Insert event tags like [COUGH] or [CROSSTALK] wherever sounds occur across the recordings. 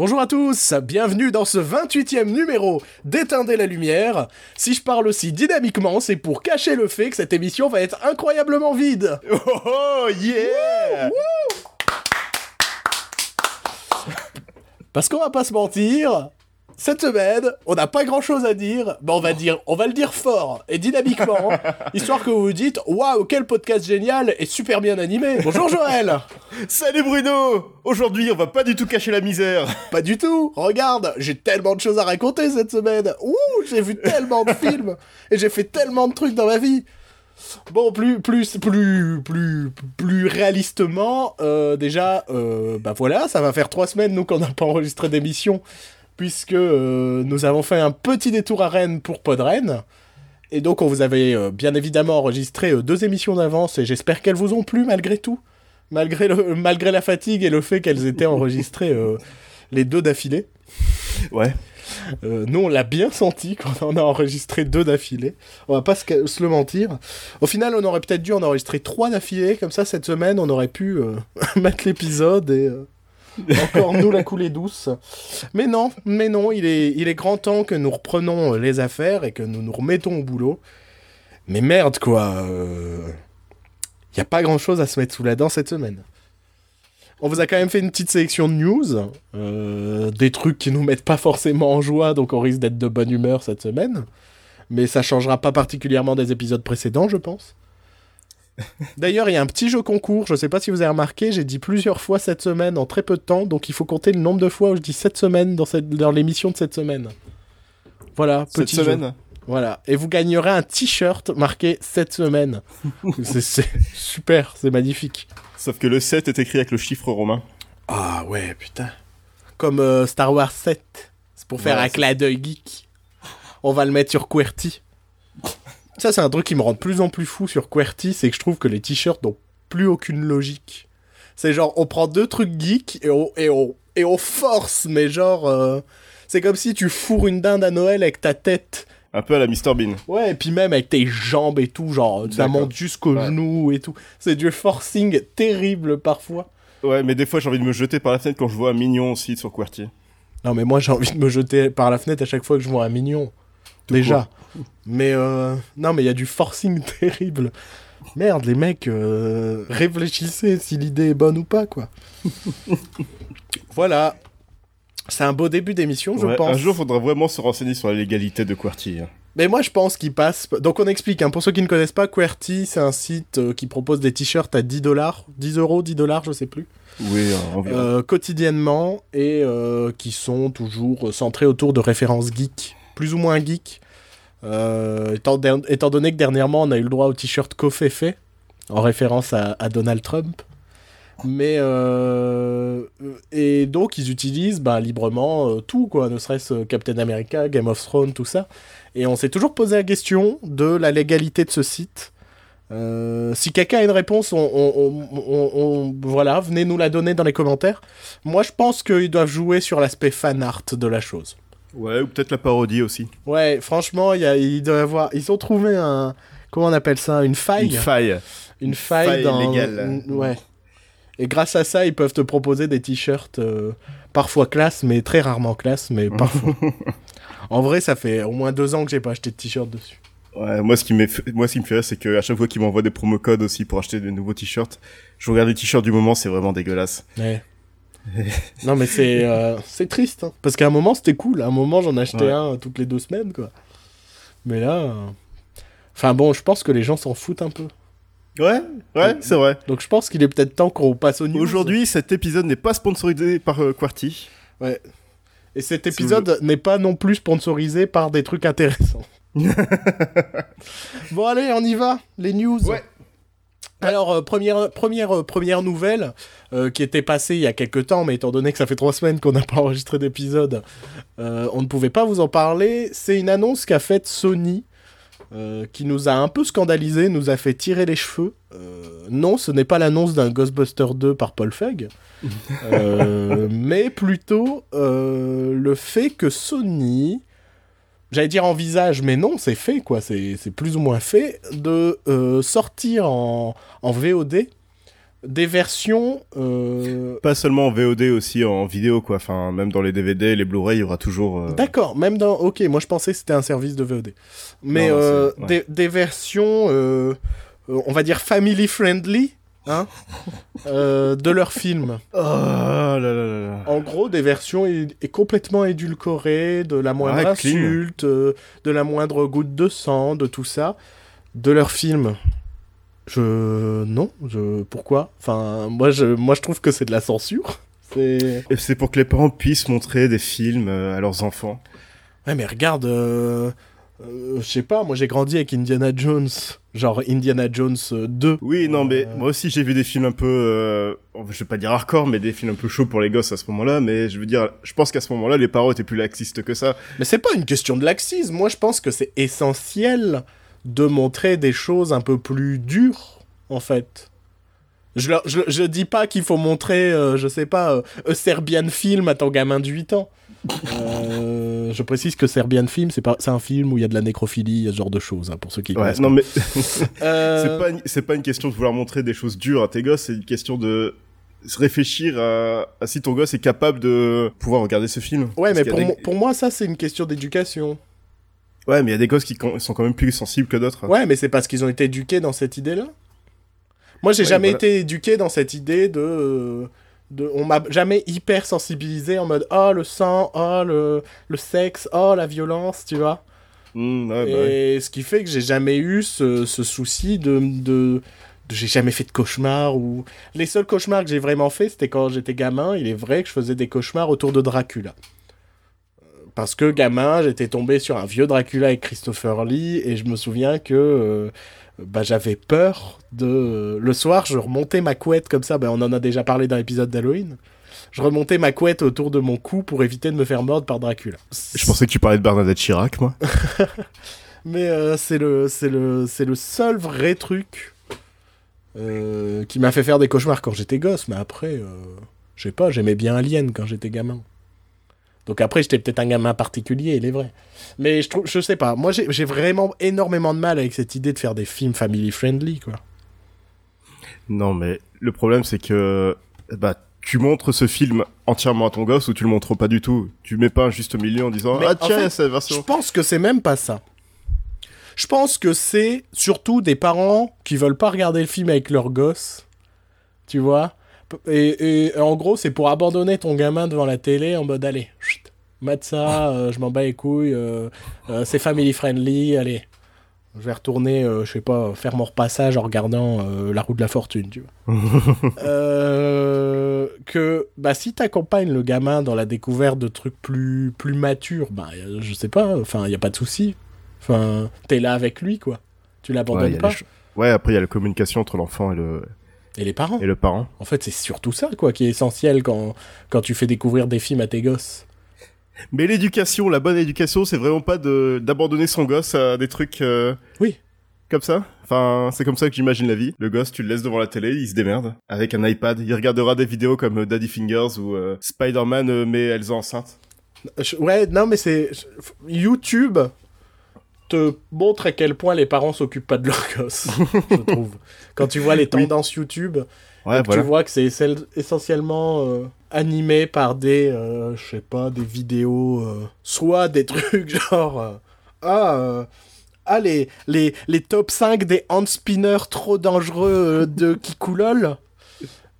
Bonjour à tous, bienvenue dans ce 28e numéro d'Éteindre la lumière. Si je parle aussi dynamiquement, c'est pour cacher le fait que cette émission va être incroyablement vide. Oh, oh yeah Parce qu'on va pas se mentir, cette semaine, on n'a pas grand chose à dire, mais on va dire, on va le dire fort et dynamiquement, [LAUGHS] histoire que vous vous dites, waouh, quel podcast génial et super bien animé. Bonjour Joël [LAUGHS] Salut Bruno Aujourd'hui, on va pas du tout cacher la misère. [LAUGHS] Pas du tout Regarde, j'ai tellement de choses à raconter cette semaine. Ouh, j'ai vu tellement de films et j'ai fait tellement de trucs dans ma vie. Bon, plus, plus, plus, plus, plus réalistement, euh, déjà, euh, bah voilà, ça va faire trois semaines, nous, qu'on n'a pas enregistré d'émission puisque euh, nous avons fait un petit détour à Rennes pour Podren. Et donc on vous avait euh, bien évidemment enregistré euh, deux émissions d'avance et j'espère qu'elles vous ont plu malgré tout. Malgré, le, [LAUGHS] malgré la fatigue et le fait qu'elles étaient enregistrées les deux d'affilée. Ouais. nous, on l'a bien senti quand on a enregistré deux d'affilée. On va pas se, se, le mentir. Au final, on aurait peut-être dû en enregistrer trois d'affilée. Comme ça, cette semaine, on aurait pu [LAUGHS] mettre l'épisode et encore nous la coulée douce. Mais non, mais non, il est, grand temps que nous reprenons les affaires et que nous nous remettons au boulot. Mais merde quoi, il euh... y a pas grand chose à se mettre sous la dent cette semaine. On vous a quand même fait une petite sélection de news, euh, des trucs qui nous mettent pas forcément en joie, donc on risque d'être de bonne humeur cette semaine. Mais ça changera pas particulièrement des épisodes précédents, je pense. D'ailleurs, il y a un petit jeu concours, je sais pas si vous avez remarqué, j'ai dit plusieurs fois cette semaine en très peu de temps, donc il faut compter le nombre de fois où je dis cette semaine dans, cette, dans l'émission de cette semaine. Voilà, petit cette semaine? Voilà, et vous gagnerez un t-shirt marqué cette semaine. [LAUGHS] c'est, super, c'est magnifique. Sauf que le 7 est écrit avec le chiffre romain. Ah ouais, putain. Comme euh, Star Wars 7. C'est pour faire un clin d'œil geek. On va le mettre sur QWERTY. Ça, c'est un truc qui me rend de plus en plus fou sur QWERTY, c'est que je trouve que les t-shirts n'ont plus aucune logique. C'est genre, on prend deux trucs geeks et on, et on, et on force, mais genre... Euh, c'est comme si tu fourres une dinde à Noël avec ta tête. Un peu à la Mr Bean. Ouais, et puis même avec tes jambes et tout, genre, ça monte jusqu'aux genoux et tout. C'est du forcing terrible parfois. Ouais, mais des fois j'ai envie de me jeter par la fenêtre quand je vois un mignon aussi sur QWERTY. Non, mais moi j'ai envie de me jeter par la fenêtre à chaque fois que je vois un mignon. Déjà. Mais euh, non, mais il y a du forcing [LAUGHS] terrible. Merde, les mecs, euh, réfléchissez si l'idée est bonne ou pas, quoi. [LAUGHS] voilà. C'est un beau début d'émission, je pense. Un jour, faudra vraiment se renseigner sur la légalité de QWERTY. Hein. Mais moi, je pense qu'il passe. Donc, on explique. Hein. Pour ceux qui ne connaissent pas, QWERTY, c'est un site euh, qui propose des t-shirts à 10 dollars, 10 euros, 10 dollars, je sais plus. Oui, quotidiennement et qui sont toujours centrés autour de références geeks, plus ou moins geeks. Euh, étant, donné que dernièrement on a eu le droit au t-shirt fait en référence à, Donald Trump. Mais euh, et donc ils utilisent bah, librement euh, tout quoi, ne serait-ce Captain America, Game of Thrones, tout ça. Et on s'est toujours posé la question de la légalité de ce site. si quelqu'un a une réponse, on, voilà, venez nous la donner dans les commentaires. Moi, je pense qu'ils doivent jouer sur l'aspect fan art de la chose. Ouais, ou peut-être la parodie aussi. Ouais, franchement, y a, il doit avoir. Ils ont trouvé un. Comment on appelle ça Une faille. Une faille. Une faille, dans. légale. Ouais. Et grâce à ça, ils peuvent te proposer des t-shirts euh, parfois classe, mais très rarement classe, mais [LAUGHS] parfois. en vrai, ça fait au moins deux ans que j'ai pas acheté de t-shirt dessus. Ouais, moi ce qui me moi ce qui me fait rire c'est que à chaque fois qu'ils m'envoient des promo codes aussi pour acheter de nouveaux t-shirts, je regarde les t-shirts du moment, c'est vraiment dégueulasse. Ouais. [LAUGHS] non, mais c'est euh, c'est triste. Hein. Parce qu'à un moment, c'était cool. À un moment, j'en achetais un toutes les deux semaines, quoi. Mais là. Euh, enfin bon, je pense que les gens s'en foutent un peu. Ouais, ouais, c'est vrai. Donc je pense qu'il est peut-être temps qu'on passe au news. Aujourd'hui, cet épisode n'est pas sponsorisé par euh, Quarty. Ouais. Et cet épisode n'est pas non plus sponsorisé par des trucs intéressants. [LAUGHS] bon allez, on y va, les news. Ouais. Alors, euh, première, première, euh, première nouvelle euh, qui était passée il y a quelques temps, mais étant donné que ça fait trois semaines qu'on n'a pas [LAUGHS] enregistré d'épisode, on ne pouvait pas vous en parler. C'est une annonce qu'a faite Sony, qui nous a un peu scandalisé, nous a fait tirer les cheveux. non, ce n'est pas l'annonce d'un Ghostbuster 2 par Paul Feig, [LAUGHS] mais plutôt le fait que Sony j'allais dire en visage, mais non, c'est fait, quoi. C'est plus ou moins fait de euh, sortir en, en VOD des versions. euh, Pas seulement en VOD, aussi en vidéo, quoi. Enfin, même dans les DVD, les Blu-ray, il y aura toujours. euh, D'accord, même dans. Ok, moi je pensais que c'était un service de VOD. Mais Non, non, c'est- ouais. des, des versions, on va dire family friendly, hein, euh, de leurs films. [LAUGHS] Oh là là là là. En gros, des versions é- complètement édulcorées, de la moindre clean. insulte, euh, de la moindre goutte de sang, de tout ça, de leurs films. Je non, je pourquoi? Enfin, moi je moi je trouve que c'est de la censure. C'est Et c'est pour que les parents puissent montrer des films euh, à leurs enfants. Ouais, mais regarde, euh, euh, je sais pas, moi j'ai grandi avec Indiana Jones, genre Indiana Jones euh, 2. Oui, non, mais Euh, moi aussi j'ai vu des films un peu, euh, je vais pas dire hardcore, mais des films un peu chauds pour les gosses à ce moment-là. Mais je veux dire, je pense qu'à ce moment-là, les parents étaient plus laxistes que ça. Mais c'est pas une question de laxisme, moi je pense que c'est essentiel de montrer des choses un peu plus dures, en fait. Je, je, je dis pas qu'il faut montrer, euh, je sais pas, euh, un Serbian Film à ton gamin de 8 ans. Euh, je précise que Serbian Film, c'est pas, c'est un film où il y a de la nécrophilie, ce genre de choses, hein, pour ceux qui Ouais, connaissent non, mais [LAUGHS] [LAUGHS] pas. Euh, c'est pas, une- c'est pas une question de vouloir montrer des choses dures à tes gosses, c'est une question de réfléchir à, à si ton gosse est capable de pouvoir regarder ce film. Ouais, mais pour, des- mo- pour moi, ça, c'est une question d'éducation. Ouais, mais il y a des gosses qui sont quand même plus sensibles que d'autres. Ouais, mais c'est parce qu'ils ont été éduqués dans cette idée-là. Moi, j'ai Ouais, jamais voilà. été éduqué dans cette idée de. De on m'a jamais hyper sensibilisé en mode oh le sang, oh le, le sexe, oh la violence, tu vois. Mmh, ouais, bah ouais. Et ce qui fait que j'ai jamais eu ce, ce souci de. de, de- j'ai jamais fait de cauchemars ou. Les seuls cauchemars que j'ai vraiment fait, c'était quand j'étais gamin. Il est vrai que je faisais des cauchemars autour de Dracula. Euh, Parce que gamin, j'étais tombé sur un vieux Dracula avec Christopher Lee et je me souviens que euh, bah, j'avais peur de. Le soir, je remontais ma couette comme ça. Bah, on en a déjà parlé dans l'épisode d'Halloween. Je remontais ma couette autour de mon cou pour éviter de me faire mordre par Dracula. Je pensais que tu parlais de Bernadette Chirac, moi. [LAUGHS] Mais euh, c'est le, c'est le, c'est le seul vrai truc euh, qui m'a fait faire des cauchemars quand j'étais gosse. Mais après, euh, je sais pas, j'aimais bien Alien quand j'étais gamin. Donc après, j'étais peut-être un gamin particulier, il est vrai. Mais je trouve, je sais pas. Moi, j'ai vraiment énormément de mal avec cette idée de faire des films family friendly, quoi. Non, mais le problème, c'est que, bah, tu montres ce film entièrement à ton gosse ou tu le montres pas du tout? Tu mets pas juste au milieu en disant, Mais ah en tiens, fait, cette Je version. pense que c'est même pas ça. Je pense que c'est surtout des parents qui veulent pas regarder le film avec leurs gosses. Tu vois? Et, et en gros, c'est pour abandonner ton gamin devant la télé en mode allez, chut, mate ça, euh, je m'en bats les couilles, euh, euh, c'est family friendly, allez. Je vais retourner, euh, je sais pas, faire mon repassage en regardant La roue de la fortune, tu vois. [LAUGHS] Que bah si t'accompagnes le gamin dans la découverte de trucs plus plus matures bah je sais pas enfin y a pas de souci enfin t'es là avec lui quoi tu l'abandonnes pas ouais, après, il y a la communication entre l'enfant et le, et les parents et le parent. en fait c'est surtout ça quoi qui est essentiel quand quand tu fais découvrir des films à tes gosses Mais l'éducation, la bonne éducation, c'est vraiment pas de d'abandonner son gosse à des trucs euh, oui comme ça. Enfin, c'est comme ça que j'imagine la vie. Le gosse, tu le laisses devant la télé, il se démerde avec un iPad. Il regardera des vidéos comme euh, Daddy Fingers ou euh, Spider-Man euh, met Elsa enceinte. Je- ouais non mais c'est YouTube te montre à quel point les parents s'occupent pas de leurs gosses [LAUGHS] je trouve quand tu vois les tendances YouTube Ouais, voilà. Tu vois que c'est essentiellement euh, animé par des, euh, je sais pas, des vidéos, euh, soit des [LAUGHS] trucs genre, ah, ah les, les, les top 5 des hand spinners trop dangereux de Kikoulol.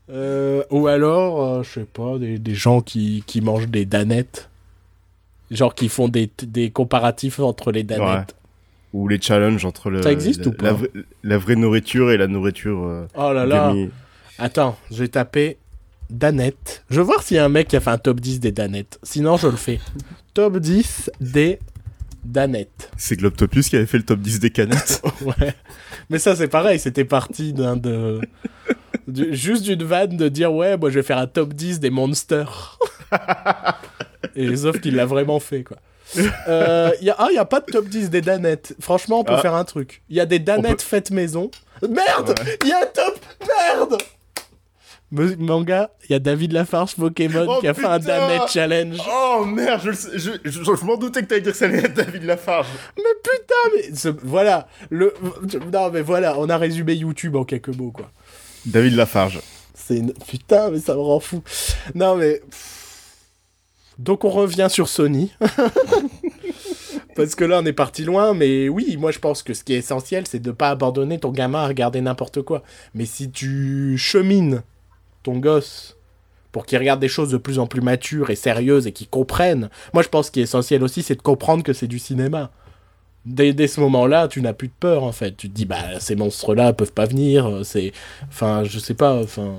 Ou alors, je sais pas, des, des gens qui, qui mangent des danettes. Genre qui font des, des comparatifs entre les danettes. Ou les challenges entre le. Ça existe la, ou pas la, vraie- la vraie nourriture et la nourriture. euh, Oh là là. Attends, je vais taper Danette. Je veux voir s'il y a un mec qui a fait un top 10 des Danettes. Sinon, je le fais. [LAUGHS] top 10 des Danettes. C'est Globtopus qui avait fait le top 10 des canettes. [LAUGHS] Ouais. Mais ça, c'est pareil. C'était parti d'un de. du- juste d'une vanne de dire ouais, moi je vais faire un top 10 des monsters. [LAUGHS] Et sauf qu'il l'a vraiment fait, quoi. Euh, y a... Ah, il n'y a pas de top 10 des danettes. Franchement, on peut Ah. faire un truc. Il y a des danettes faites maison. Merde Il y a un top Merde Me- Manga, il y a David Lafarge Pokémon Oh, qui a fait un Danette Challenge. oh merde, je, le sais- je, je, je m'en doutais que t'allais dire que ça allait être David Lafarge. Mais putain, mais ce- voilà. Le... Non, mais voilà, on a résumé YouTube en quelques mots, quoi. David Lafarge. c'est une... putain, mais ça me rend fou. Non mais donc on revient sur Sony. [LAUGHS] Parce que là, on est parti loin, mais oui, moi je pense que ce qui est essentiel, c'est de ne pas abandonner ton gamin à regarder n'importe quoi. Mais si tu chemines ton gosse pour qu'il regarde des choses de plus en plus matures et sérieuses et qu'il comprenne, moi je pense ce qui est essentiel aussi, c'est de comprendre que c'est du cinéma. Dès, dès ce moment-là, tu n'as plus de peur en fait. Tu te dis, bah ces monstres-là peuvent pas venir, c'est. Enfin, je sais pas, enfin.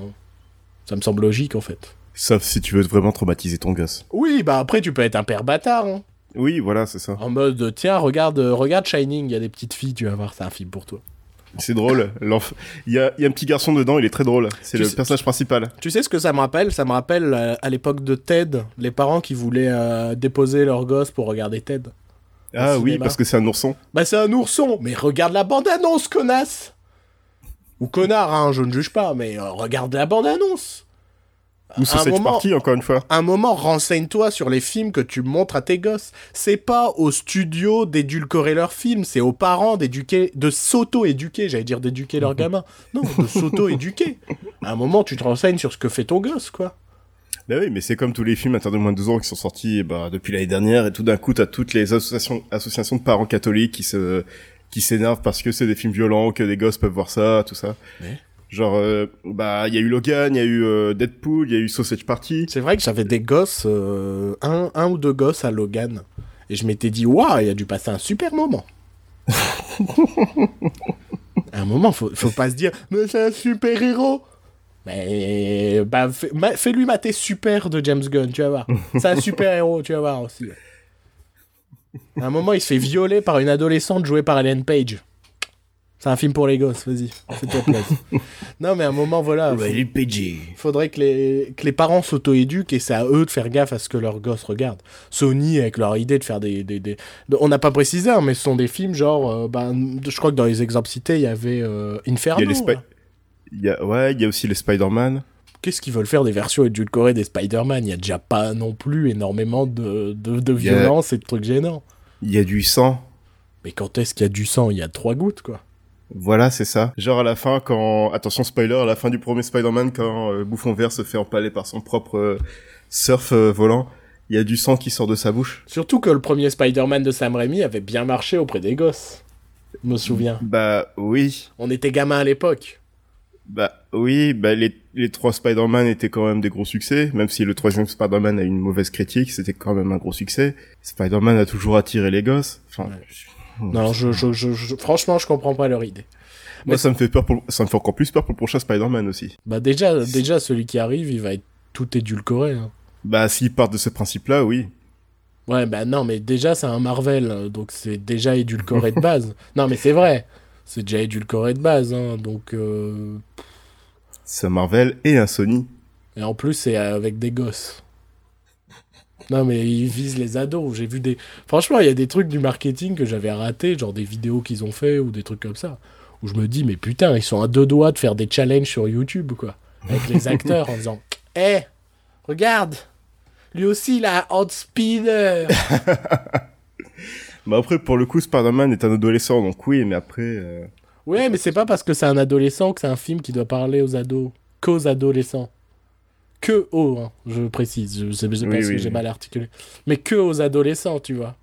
Ça me semble logique en fait. Sauf si tu veux vraiment traumatiser ton gosse. Oui, bah après, tu peux être un père bâtard. Hein. Oui, voilà, c'est ça. En mode, tiens, regarde, regarde Shining, il y a des petites filles, tu vas voir, c'est un film pour toi. C'est drôle. Il y a, il y a un petit garçon dedans, il est très drôle. C'est le sais- personnage principal. Tu sais ce que ça me rappelle? Ça me rappelle euh, à l'époque de Ted, les parents qui voulaient euh, déposer leur gosse pour regarder Ted. Ah oui, parce que c'est un ourson. Bah c'est un ourson, mais regarde la bande-annonce, connasse Ou connard, hein, je ne juge pas, mais euh, regarde la bande-annonce Ou un Sausage moment- Party, encore une fois. un moment, renseigne-toi sur les films que tu montres à tes gosses. C'est pas au studio d'édulcorer leurs films, c'est aux parents d'éduquer, de s'auto-éduquer, j'allais dire d'éduquer leurs gamins. Non, de s'auto-éduquer. [LAUGHS] À un moment, tu te renseignes sur ce que fait ton gosse, quoi. Bah oui, mais c'est comme tous les films interdits de moins de 12 ans qui sont sortis bah, depuis l'année dernière, et tout d'un coup, t'as toutes les associations, associations de parents catholiques qui se qui s'énervent parce que c'est des films violents, que des gosses peuvent voir ça, tout ça. Genre, euh, bah, il y a eu Logan, il y a eu euh, Deadpool, il y a eu Sausage Party. C'est vrai que j'avais des gosses, euh, un, un ou deux gosses à Logan. Et je m'étais dit, waouh, il a dû passer un super moment. à [LAUGHS] un moment, faut, faut pas se dire, mais c'est un super héros. Mais bah, ma- fais-lui mater super de James Gunn, tu vas voir. C'est un super [LAUGHS] héros, tu vas voir aussi. À un moment, il se fait violer par une adolescente jouée par Ellen Page. C'est un film pour les gosses, vas-y, fais-toi plaisir. [LAUGHS] non, mais à un moment, voilà. PG. faudrait que les, que les parents s'auto-éduquent et c'est à eux de faire gaffe à ce que leurs gosses regardent. Sony, avec leur idée de faire des... des, des- de- on n'a pas précisé, hein, mais ce sont des films genre... euh, ben, je crois que dans les exemples cités, il y avait euh, Inferno. Il y a les Spi-. Il y a, ouais, il y a aussi les Spider-Man. Qu'est-ce qu'ils veulent faire des versions édulcorées des Spider-Man? Il y a déjà pas non plus énormément de, de, de Il y a- violence et de trucs gênants. Il y a du sang. Mais quand est-ce qu'il y a du sang? Il y a trois gouttes, quoi. Voilà, c'est ça. Genre à la fin, quand... Attention spoiler, à la fin du premier Spider-Man, quand euh, Bouffon Vert se fait empaler par son propre euh, surf euh, volant, il y a du sang qui sort de sa bouche. Surtout que le premier Spider-Man de Sam Raimi avait bien marché auprès des gosses. Je me souviens. Bah oui. On était gamins à l'époque. Bah oui, bah les, les trois Spider-Man étaient quand même des gros succès, même si le troisième Spider-Man a eu une mauvaise critique, c'était quand même un gros succès. Spider-Man a toujours attiré les gosses. Enfin, Ouais. je- Non, je, je, je, je- franchement, je comprends pas leur idée. moi ça me fait peur pour, ça me fait encore plus peur pour le prochain Spider-Man aussi. Bah déjà, déjà celui qui arrive, il va être tout édulcoré. hein. Bah s'ils partent de ce principe-là, oui. Ouais, bah non, mais déjà c'est un Marvel, euh, donc c'est déjà édulcoré de base. [LAUGHS] non, mais c'est vrai, c'est déjà édulcoré de base, hein, donc. euh, C'est un Marvel et un Sony. Et en plus, c'est avec des gosses. Non, mais ils visent les ados. J'ai vu des. Franchement, il y a des trucs du marketing que j'avais ratés, genre des vidéos qu'ils ont fait ou des trucs comme ça. Où je me dis, mais putain, ils sont à deux doigts de faire des challenges sur YouTube, quoi. Avec les acteurs en disant Hé, [LAUGHS] regarde Lui aussi, il a un hand speeder [LAUGHS] Bah après, pour le coup, Spider-Man est un adolescent, donc oui, mais après... euh, Ouais, mais c'est pas parce que c'est un adolescent que c'est un film qui doit parler aux ados. Qu'aux adolescents. Que aux, hein, je précise. Je sais, pas Oui, si oui, j'ai mal articulé. Mais que aux adolescents, tu vois.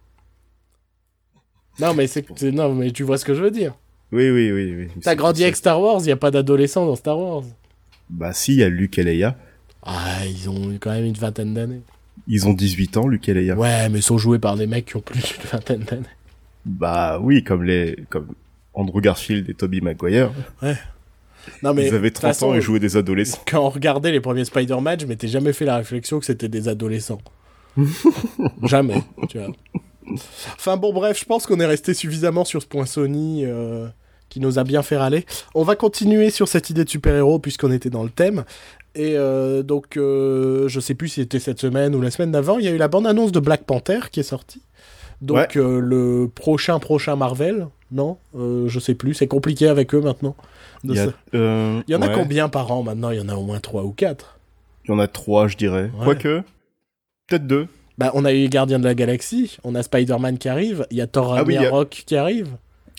Non, mais c'est, non, mais tu vois ce que je veux dire. Oui, oui, oui. oui. T'as grandi avec Star Wars, il y a pas d'adolescents dans Star Wars. Bah si, il y a Luke et Leia. Ah, ils ont quand même une vingtaine d'années. Ils ont 18 ans, Luke et Leia. Ouais, mais ils sont joués par des mecs qui ont plus d'une vingtaine d'années. Bah oui, comme les... comme Andrew Garfield et Tobey Maguire. Non, mais Ils avaient de toute 30 façon, ans et jouaient des adolescents. Quand on regardait les premiers Spider-Man, je m'étais jamais fait la réflexion que c'était des adolescents. [LAUGHS] jamais, tu vois. Enfin bon, bref, je pense qu'on est resté suffisamment sur ce point Sony euh, qui nous a bien fait râler. On va continuer sur cette idée de super-héros puisqu'on était dans le thème. Et euh, donc, euh, je sais plus si c'était cette semaine ou la semaine d'avant, il y a eu la bande-annonce de Black Panther qui est sortie. Donc Ouais. euh, le prochain prochain Marvel, non Je sais plus, c'est compliqué avec eux maintenant. De euh, il y en a combien par an maintenant? Il y en a au moins 3 ou 4. Il y en a trois, je dirais. Ouais. Quoique, peut-être deux. Bah, on a eu Gardien de la Galaxie, on a Spider-Man qui arrive, il y a Thor Ah oui, y a- Ragnarok qui arrive.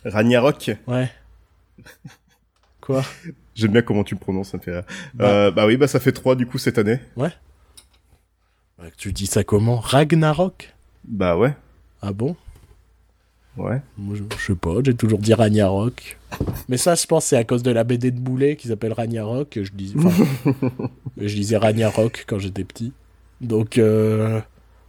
Ragnarok. Ouais. Quoi? [LAUGHS] J'aime bien comment tu me prononces, ça me fait rire. Bah, euh, bah oui, bah ça fait 3 du coup cette année. Ouais. Bah, tu dis ça comment? Ragnarok? Bah ouais. Ah bon? Ouais. Moi, je, je sais pas, j'ai toujours dit Ragnarok. Mais ça, je pense, c'est à cause de la BD de Boulet qui s'appelle Ragnarok. Je disais, enfin, [LAUGHS] je disais Ragnarok quand j'étais petit. Donc, euh,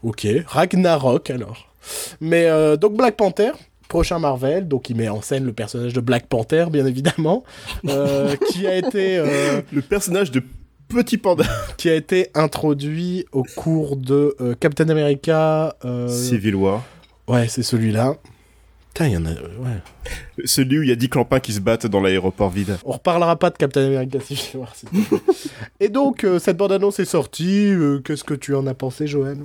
ok, Ragnarok alors. Mais euh, donc Black Panther, prochain Marvel, donc il met en scène le personnage de Black Panther, bien évidemment, euh, [LAUGHS] qui a été euh, Le personnage de Petit Panda. qui a été introduit au cours de euh, Captain America. Civil War. Ouais, c'est celui-là. Putain, il y en a. Ouais. Celui où il y a 10 clampins qui se battent dans l'aéroport vide. On reparlera pas de Captain America Civil War. [LAUGHS] Et donc, euh, cette bande-annonce est sortie. euh, Qu'est-ce que tu en as pensé, Joël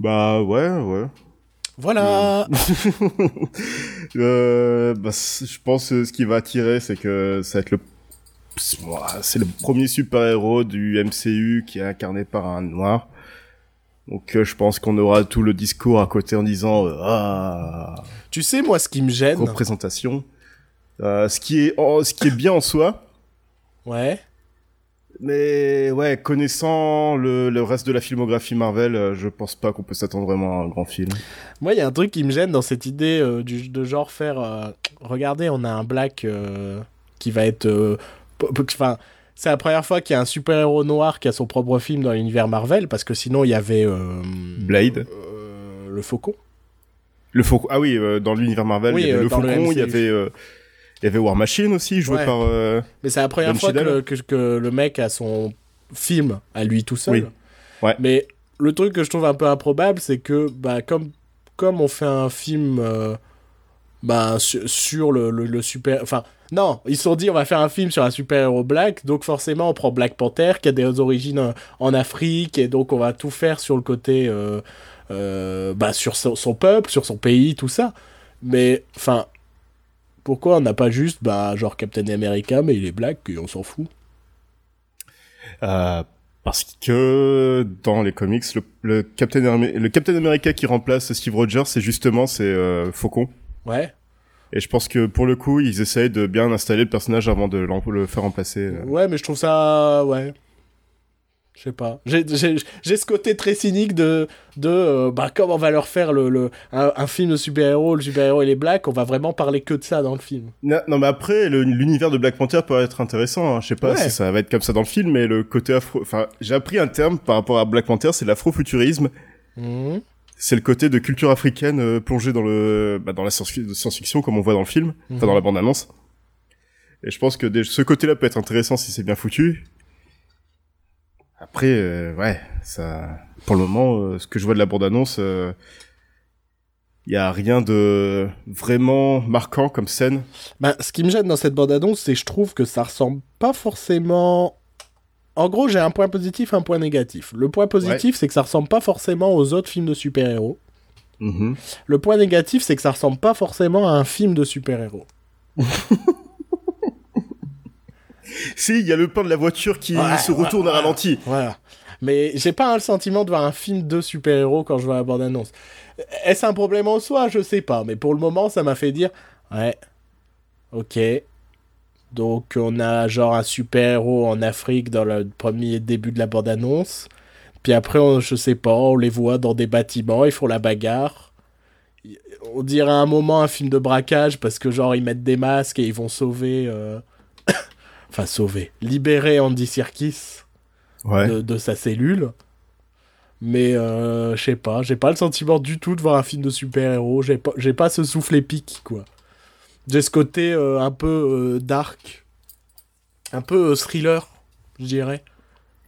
Bah ouais, ouais. Voilà [LAUGHS] Euh, bah, je pense que ce qui va attirer, c'est que ça va être le c'est le premier super-héros du MCU qui est incarné par un noir. Donc euh, je pense qu'on aura tout le discours à côté en disant euh, ah Tu sais, moi, ce qui me gêne. représentation. Euh, ce qui est oh, ce qui est bien en soi, Ouais. mais ouais connaissant le, le reste de la filmographie Marvel, euh, je pense pas qu'on peut s'attendre vraiment à un grand film. Moi, il y a un truc qui me gêne dans cette idée euh, du, de genre faire. euh, regardez, on a un Black qui va être. Enfin. C'est la première fois qu'il y a un super-héros noir qui a son propre film dans l'univers Marvel, parce que sinon il y avait euh, Blade. euh, le Faucon. Le Faucon. Ah oui, euh, dans l'univers Marvel, Oui, il y avait le Faucon, il y avait il y avait War Machine aussi joué Ouais. par Mais c'est la première Don fois que le, que, que le mec a son film à lui tout seul. Oui. Ouais. Mais le truc que je trouve un peu improbable, c'est que bah, comme, comme on fait un film bah, sur, le, le, le super... Enfin, non, ils se sont dit on va faire un film sur un super-héros black, donc forcément on prend Black Panther qui a des origines en, en Afrique, et donc on va tout faire sur le côté... euh, euh, bah, sur son, peuple, sur son pays, tout ça. Mais, enfin, pourquoi on n'a pas juste, bah, genre Captain America, mais il est black, et on s'en fout? Euh, parce que dans les comics, le, le Captain le Captain America qui remplace Steve Rogers, c'est justement c'est euh, Faucon. Ouais. Et je pense que pour le coup, ils essayent de bien installer le personnage avant de le faire remplacer. euh. Ouais, mais je trouve ça. Ouais. Je sais pas. J'ai- ce côté très cynique de. de euh, bah, comme on va leur faire le, le, un, un film de super-héros, le super-héros il est black, on va vraiment parler que de ça dans le film. Non, non, mais après, l'univers de Black Panther peut être intéressant. hein. Je sais pas Ouais. si ça va être comme ça dans le film, mais le côté afro. Enfin, j'ai appris un terme par rapport à Black Panther, c'est l'afrofuturisme. Mhm. C'est le côté de culture africaine euh, plongé dans le bah, dans la science- science-fiction comme on voit dans le film, enfin Mhm. dans la bande-annonce. Et je pense que des- ce côté-là peut être intéressant si c'est bien foutu. Après, euh, ouais, ça, pour le moment, euh, ce que je vois de la bande-annonce, il y a rien de vraiment marquant comme scène. Bah, ce qui me gêne dans cette bande-annonce, c'est que je trouve que ça ressemble pas forcément. En gros, j'ai un point positif, un point négatif. Le point positif, c'est que ça ressemble pas forcément aux autres films de super-héros. Mhm. Le point négatif, c'est que ça ressemble pas forcément à un film de super-héros. [LAUGHS] Si, il y a le plan de la voiture qui Ouais, se ouais, retourne à ralenti. Voilà. Mais j'ai pas le sentiment de voir un film de super-héros quand je vois la bande-annonce. Est-ce un problème en soi? Je sais pas. Mais pour le moment, ça m'a fait dire Ouais. Ok. Donc, on a genre un super-héros en Afrique dans le premier début de la bande-annonce. Puis après, on, je sais pas, on les voit dans des bâtiments, ils font la bagarre. On dirait à un moment un film de braquage parce que genre ils mettent des masques et ils vont sauver. euh, [COUGHS] enfin, sauver. Libérer Andy Serkis Ouais. de, de sa cellule. Mais euh, je sais pas, j'ai pas le sentiment du tout de voir un film de super-héros. J'ai pas, j'ai pas ce souffle épique, quoi. J'ai ce côté euh, un peu euh, dark, un peu euh, thriller, je dirais.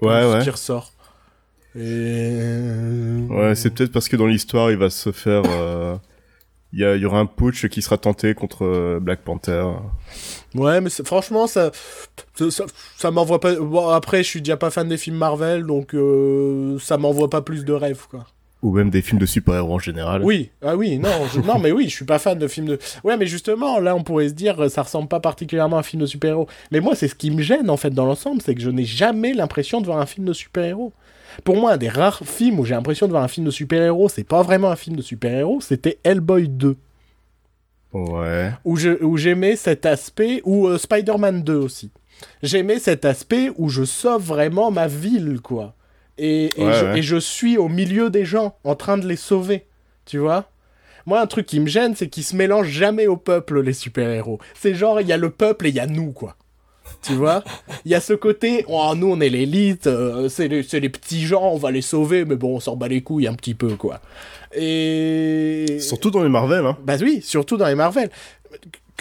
Ouais, ce ouais. Qui ressort. Et... Ouais, c'est peut-être parce que dans l'histoire, il va se faire. Il y, aura un putsch qui sera tenté contre Black Panther. Ouais, mais franchement, ça, ça, ça, ça m'envoie pas. Bon, après, je suis déjà pas fan des films Marvel, donc euh, ça m'envoie pas plus de rêves, quoi. Ou même des films de super-héros en général. Oui, ah oui, non, je- non, mais oui, je suis pas fan de films de. Ouais, mais justement, là, on pourrait se dire, euh, ça ressemble pas particulièrement à un film de super-héros. Mais moi, c'est ce qui me gêne en fait dans l'ensemble, c'est que je n'ai jamais l'impression de voir un film de super-héros. Pour moi, un des rares films où j'ai l'impression de voir un film de super-héros, c'est pas vraiment un film de super-héros, c'était Hellboy 2, Ouais. où je- où j'aimais cet aspect, ou euh, Spider-Man 2 aussi. j'aimais cet aspect où je sauve vraiment ma ville, quoi. Et, et, Ouais, je, ouais. et je suis au milieu des gens, en train de les sauver, tu vois moi, un truc qui me gêne, c'est qu'ils se mélangent jamais au peuple, les super-héros. C'est genre, il y a le peuple et il y a nous, quoi. Tu vois? Il y a ce côté, oh, nous, on est l'élite, euh, c'est les, c'est les petits gens, on va les sauver, mais bon, on s'en bat les couilles un petit peu, quoi. Et... Surtout dans les Marvel, hein. Bah oui, surtout dans les Marvel.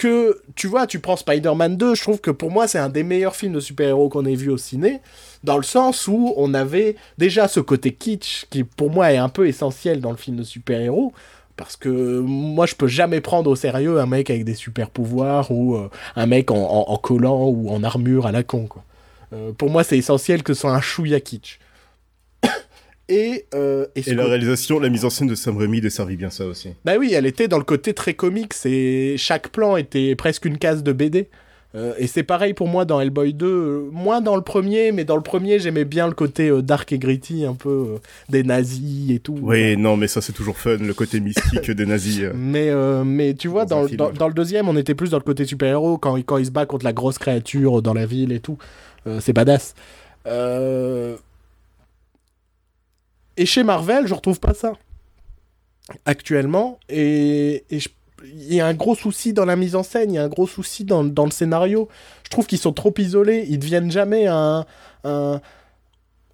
Que, tu vois, tu prends Spider-Man 2, je trouve que pour moi, c'est un des meilleurs films de super-héros qu'on ait vu au ciné, dans le sens où on avait déjà ce côté kitsch, qui pour moi est un peu essentiel dans le film de super-héros, parce que moi, je peux jamais prendre au sérieux un mec avec des super-pouvoirs, ou euh, un mec en, en- en collant ou en armure à la con, quoi. Euh, pour moi, c'est essentiel que ce soit un chouïa kitsch. Et, euh, et la réalisation, la mise en scène de Sam Raimi desservit bien ça aussi. bah oui, elle était dans le côté très comique, c'est chaque plan était presque une case de BD. Euh, et c'est pareil pour moi dans Hellboy 2, euh, moins dans le premier, mais dans le premier j'aimais bien le côté euh, dark et gritty, un peu des nazis et tout. Oui, non, mais ça c'est toujours fun, le côté mystique des nazis. [LAUGHS] Mais, mais tu vois, Dans dans, dans, dans le deuxième, on était plus dans le côté super-héros, quand, il- quand il se bat contre la grosse créature dans la ville et tout. C'est badass. Et chez Marvel, je retrouve pas ça. Actuellement. Et, il y a un gros souci dans la mise en scène, il y a un gros souci dans, le scénario. Je trouve qu'ils sont trop isolés, ils deviennent jamais un... un...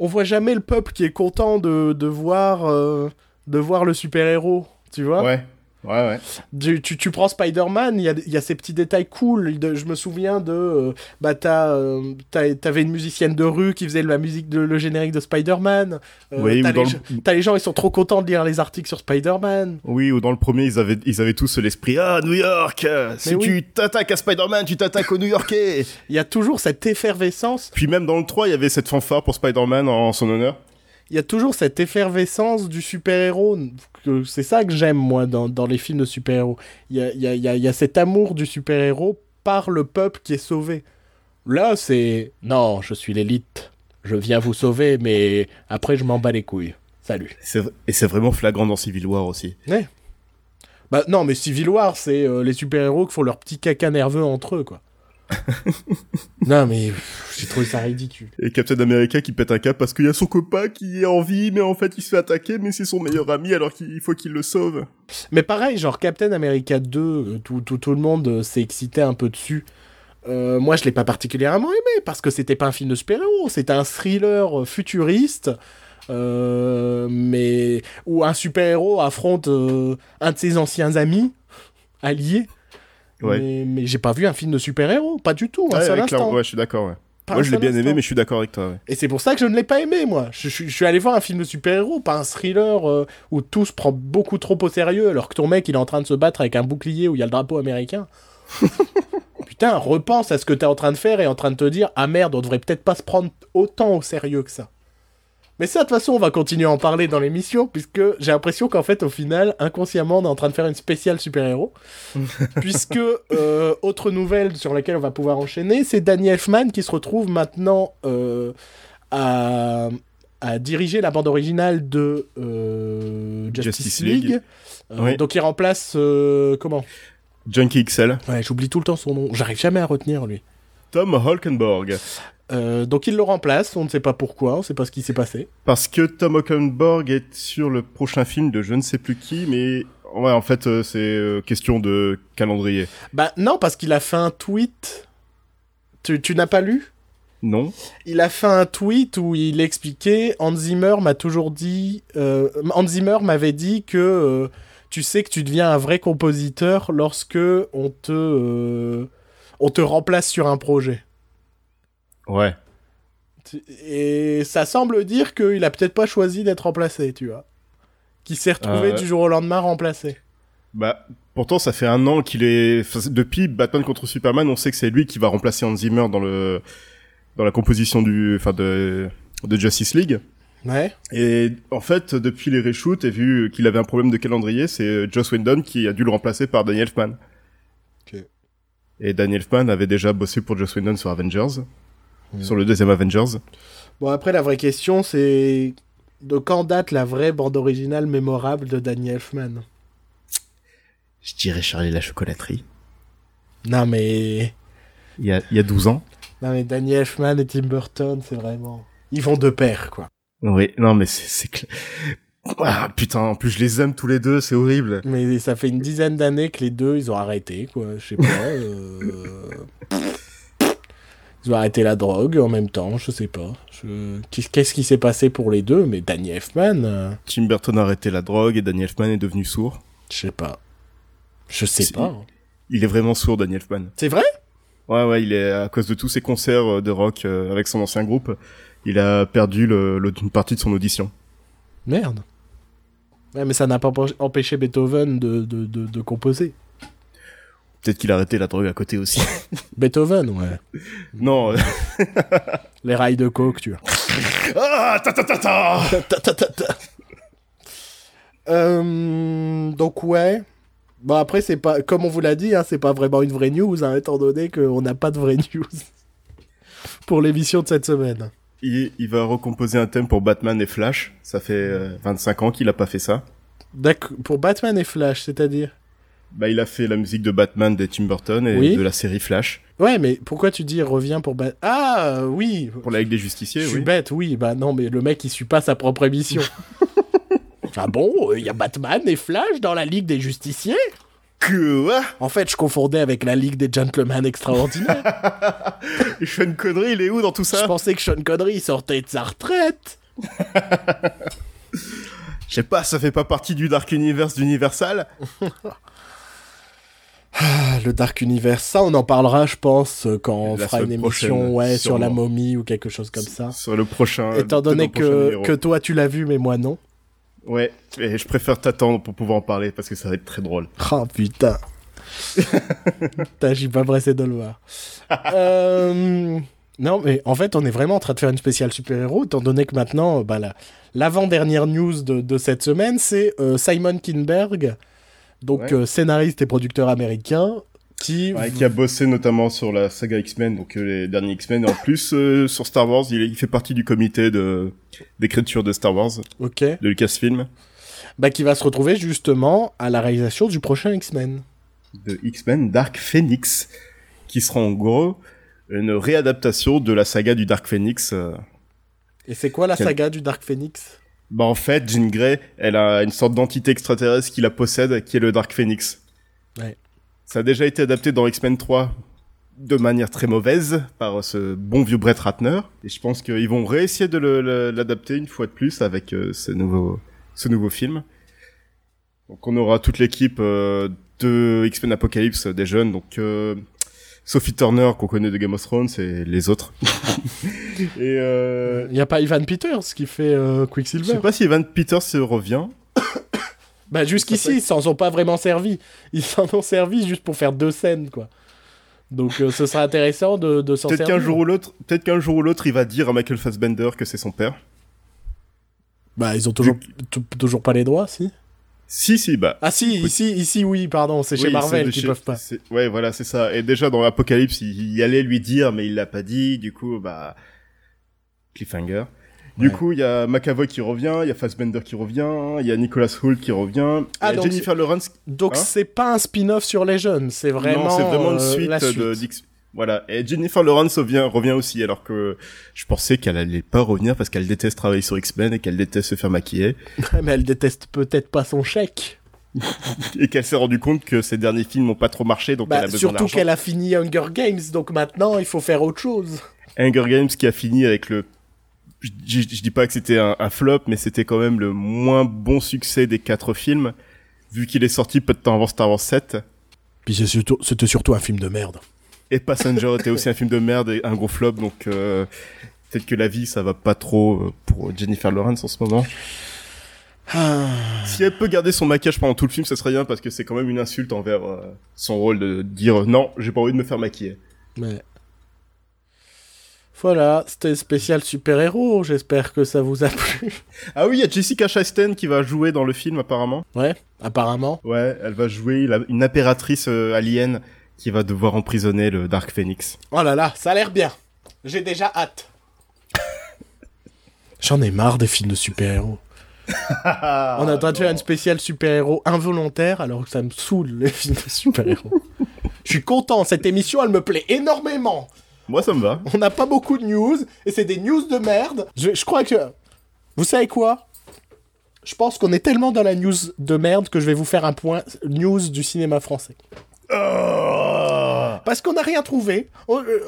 On voit jamais le peuple qui est content de, de voir, euh, de voir le super-héros, tu vois Ouais, ouais, ouais. tu, tu, tu prends Spider-Man, il y y a ces petits détails cool. De- je me souviens de. euh, bah, t'as, euh, t'avais une musicienne de rue qui faisait la musique, de, le générique de Spider-Man. Euh, Oui, t'as, les, le- t'as les gens, ils sont trop contents de lire les articles sur Spider-Man. Oui, ou dans le premier, ils avaient, ils avaient tous l'esprit Ah, New York euh, Si Mais oui. tu t'attaques à Spider-Man, tu t'attaques aux New Yorkais Il y a toujours cette effervescence. Puis même dans le 3, il y avait cette fanfare pour Spider-Man en son honneur. Il y a toujours cette effervescence du super-héros. que- C'est ça que j'aime, moi, dans, dans les films de super-héros. Il y a, y a- y a- il y a cet amour du super-héros par le peuple qui est sauvé. Là, c'est. Non, je suis l'élite. Je viens vous sauver, mais après, je m'en bats les couilles. Salut. Et c'est vraiment flagrant dans Civil War aussi. Bah, non, mais Civil War, c'est euh, les super-héros qui font leur petit caca nerveux entre eux, quoi. [LAUGHS] non, mais j'ai trouvé ça ridicule. Et Captain America qui pète un cap parce qu'il y a son copain qui est en vie, mais en fait il se fait attaquer, mais c'est son meilleur ami alors qu'il faut qu'il le sauve. Mais pareil, genre Captain America 2, euh, tout, tout, tout le monde euh, s'est excité un peu dessus. Euh, moi, je l'ai pas particulièrement aimé parce que c'était pas un film de super-héros, c'était un thriller futuriste, euh, mais où un super-héros affronte euh, un de ses anciens amis alliés. Ouais. Mais, mais j'ai pas vu un film de super-héros, pas du tout, un Ouais, clairement, instant. ouais, je suis d'accord, ouais. Pas Moi je l'ai bien aimé, mais je suis d'accord avec toi, ouais. Et c'est pour ça que je ne l'ai pas aimé, moi. Je, je- je suis allé voir un film de super-héros, pas un thriller euh, où tout se prend beaucoup trop au sérieux, alors que ton mec, il est en train de se battre avec un bouclier où il y a le drapeau américain. [LAUGHS] Putain, repense à ce que t'es en train de faire et en train de te dire Ah merde, on devrait peut-être pas se prendre autant au sérieux que ça. Mais ça, de toute façon, on va continuer à en parler dans l'émission, puisque j'ai l'impression qu'en fait, au final, inconsciemment, on est en train de faire une spéciale super-héros. [LAUGHS] puisque, euh, autre nouvelle sur laquelle on va pouvoir enchaîner, c'est Danny Elfman qui se retrouve maintenant euh, à, à diriger la bande originale de euh, Justice, Justice League. League. Oui. Donc il remplace... comment? Junkie XL, Ouais, j'oublie tout le temps son nom. J'arrive jamais à retenir, lui. Tom Holkenborg. Euh, donc il le remplace, on ne sait pas pourquoi, on ne sait pas ce qui s'est passé. Parce que Tom Holkenborg est sur le prochain film de je ne sais plus qui, mais ouais, en fait, euh, c'est euh, question de calendrier. Bah non, parce qu'il a fait un tweet. Tu, tu n'as pas lu? Non Il a fait un tweet où il expliquait Hans Zimmer m'a toujours dit. Hans Zimmer m'avait dit que tu sais que tu deviens un vrai compositeur lorsque on te on te remplace sur un projet. Ouais. Et ça semble dire qu'il a peut-être pas choisi d'être remplacé, tu vois. Qu'il s'est retrouvé Euh. du jour au lendemain remplacé. Bah, pourtant, ça fait un an qu'il est... enfin, depuis Batman contre Superman, on sait que c'est lui qui va remplacer Hans Zimmer dans le... dans la composition du... enfin, de... de Justice League. Ouais. Et en fait, depuis les reshoots, et vu qu'il avait un problème de calendrier, c'est euh, Joss Whedon qui a dû le remplacer par Danny Elfman. Ok. Et Danny Elfman avait déjà bossé pour Joss Whedon sur Avengers, Hmm. sur le deuxième Avengers. Bon, après, la vraie question, c'est de quand date la vraie bande originale mémorable de Danny Elfman? Je dirais Charlie la chocolaterie. Non, mais Il y a, il y a 12 ans. Non mais Danny Elfman et Tim Burton, c'est vraiment... Ils vont de pair, quoi. Oui, non, mais c'est c'est clair. Ah, putain, en plus je les aime tous les deux, c'est horrible. Mais ça fait une dizaine d'années que les deux, ils ont arrêté, quoi. Je sais pas. euh, [LAUGHS] Ils ont arrêté la drogue en même temps, je sais pas. Je- Qu'est-ce qui s'est passé pour les deux? Mais Danny Elfman, euh, Tim Burton a arrêté la drogue et Danny Elfman est devenu sourd. je sais pas. Je sais pas. Il est vraiment sourd, Danny Elfman. C'est vrai? Ouais, ouais, il est à cause de tous ses concerts euh, de rock euh, avec son ancien groupe, il a perdu le, le- une partie de son audition. Merde. Ouais, mais ça n'a pas empêché Beethoven de, de, de, de composer. Peut-être qu'il a arrêté la drogue à côté aussi. [LAUGHS] Beethoven, ouais. non. [LAUGHS] Les rails de coke, tu vois. [LAUGHS] ah, ta ta ta ta. Ta, ta, ta, ta. Euh, donc ouais. Bon après c'est pas comme on vous l'a dit, hein, c'est pas vraiment une vraie news, hein, étant donné qu'on n'a pas de vraie news pour l'émission de cette semaine. Il, il va recomposer un thème pour Batman et Flash. Ça fait euh, 25 ans qu'il a pas fait ça. D'accord. Pour Batman et Flash, c'est-à-dire? Bah, il a fait la musique de Batman de Tim Burton et Oui. de la série Flash Ouais, mais pourquoi tu dis revient pour Bat Ah euh, oui. pour la Ligue des Justiciers. Je suis oui. bête, oui. Bah non, mais le mec il suit pas sa propre émission. [LAUGHS] ah bon, il y a Batman et Flash dans la Ligue des Justiciers Que ouais En fait, je confondais avec la Ligue des Gentlemen Extraordinaires. [LAUGHS] Sean Connery, il est où dans tout Je ça pensais que Sean Connery sortait de sa retraite. [LAUGHS] Je sais pas, ça fait pas partie du Dark Universe d'Universal? Ah, le Dark Universe, ça on en parlera, je pense, euh, quand on La fera une émission ouais, sur la momie ou quelque chose comme ça. Sur le prochain. Étant donné que, que toi tu l'as vu, mais moi non. Ouais, et je préfère t'attendre pour pouvoir en parler parce que ça va être très drôle. Oh putain. [LAUGHS] putain, j'y pas pressé de le voir. Euh, Non, mais en fait, on est vraiment en train de faire une spéciale super-héros, étant donné que maintenant, euh, bah, la- l'avant-dernière news de, de cette semaine, c'est euh, Simon Kinberg, donc Ouais. euh, scénariste et producteur américain, qui... Ouais, qui a bossé notamment sur la saga X-Men, donc euh, les derniers X-Men, en plus euh, sur Star Wars, il, fait partie du comité de d'écriture de Star Wars, de Lucasfilm, Bah, qui va se retrouver justement à la réalisation du prochain X-Men. de X-Men Dark Phoenix, qui sera en gros une réadaptation de la saga du Dark Phoenix. euh. Et c'est quoi la saga du Dark Phoenix? Bah en fait, Jean Grey, elle a une sorte d'entité extraterrestre qui la possède, qui est le Dark Phoenix. Ouais. Ça a déjà été adapté dans X-Men 3 de manière très mauvaise par ce bon vieux Brett Ratner. Et je pense qu'ils vont réessayer de l'adapter une fois de plus avec euh, ce nouveau ce nouveau film. Donc on aura toute l'équipe euh, de X-Men Apocalypse euh, des jeunes, donc euh, Sophie Turner qu'on connaît de Game of Thrones et les autres. [LAUGHS] et euh, Il n'y a pas Ivan Peters qui fait euh, je Quicksilver sais pas si Evan Peters revient. [COUGHS] Bah jusqu'ici, ils s'en sont pas vraiment servis. Ils s'en ont servi juste pour faire deux scènes, quoi. Donc euh, ce sera intéressant de, de s'en Peut-être servir. qu'un jour ou l'autre, peut-être qu'un jour ou l'autre, il va dire à Michael Fassbender que c'est son père. Bah ils ont toujours, toujours pas les droits, si Si, si, bah. Ah si, ici, ici oui, pardon, c'est chez Marvel c'est de qui chez- peuvent pas. Ouais, voilà, c'est ça. Et déjà dans Apocalypse, il, il allait lui dire, mais il l'a pas dit. Du coup, bah, cliffhanger. Du Ouais. coup, il y a McAvoy qui revient, il y a Fassbender qui revient, il y a Nicholas Hoult qui revient, Ah, il y a donc Jennifer Lawrence. Donc Hein c'est pas un spin-off sur les jeunes, c'est vraiment, non, c'est vraiment une euh, suite, de suite. d'X- Voilà. Et Jennifer Lawrence revient, revient aussi, alors que je pensais qu'elle allait pas revenir parce qu'elle déteste travailler sur X-Men et qu'elle déteste se faire maquiller. [LAUGHS] Mais elle déteste peut-être pas son chèque. [LAUGHS] et qu'elle s'est rendu compte que ses derniers films n'ont pas trop marché, donc elle Bah, a besoin surtout qu'elle a fini Hunger Games, donc maintenant il faut faire autre chose. Hunger Games qui a fini avec le... Je, je- je dis pas que c'était un, un flop, mais c'était quand même le moins bon succès des quatre films, vu qu'il est sorti peu de temps avant Star Wars 7. Puis c'est surtout- c'était surtout un film de merde. Et Passenger était aussi un film de merde et un gros flop, donc euh, peut-être que la vie, ça va pas trop euh, pour Jennifer Lawrence en ce moment. Ah. Si elle peut garder son maquillage pendant tout le film, ça serait bien, parce que c'est quand même une insulte envers euh, son rôle de dire « Non, j'ai pas envie de me faire maquiller ». Mais... Voilà, c'était spécial super-héros, j'espère que ça vous a plu. Ah oui, il y a Jessica Chastain qui va jouer dans le film apparemment. Ouais, apparemment. Ouais, elle va jouer la- une impératrice euh, alien qui va devoir emprisonner le Dark Phoenix. Oh là là, ça a l'air bien. J'ai déjà hâte. J'en ai marre des films de super-héros. [LAUGHS] On en train de faire une spéciale super-héros involontaire alors que ça me saoule les films de super-héros. Je suis content, cette émission elle me plaît énormément. Moi, ça me va. On n'a pas beaucoup de news, et c'est des news de merde. Je, je crois que... Vous savez quoi? Je pense qu'on est tellement dans la news de merde que je vais vous faire un point news du cinéma français. Oh Parce qu'on n'a rien trouvé. Euh,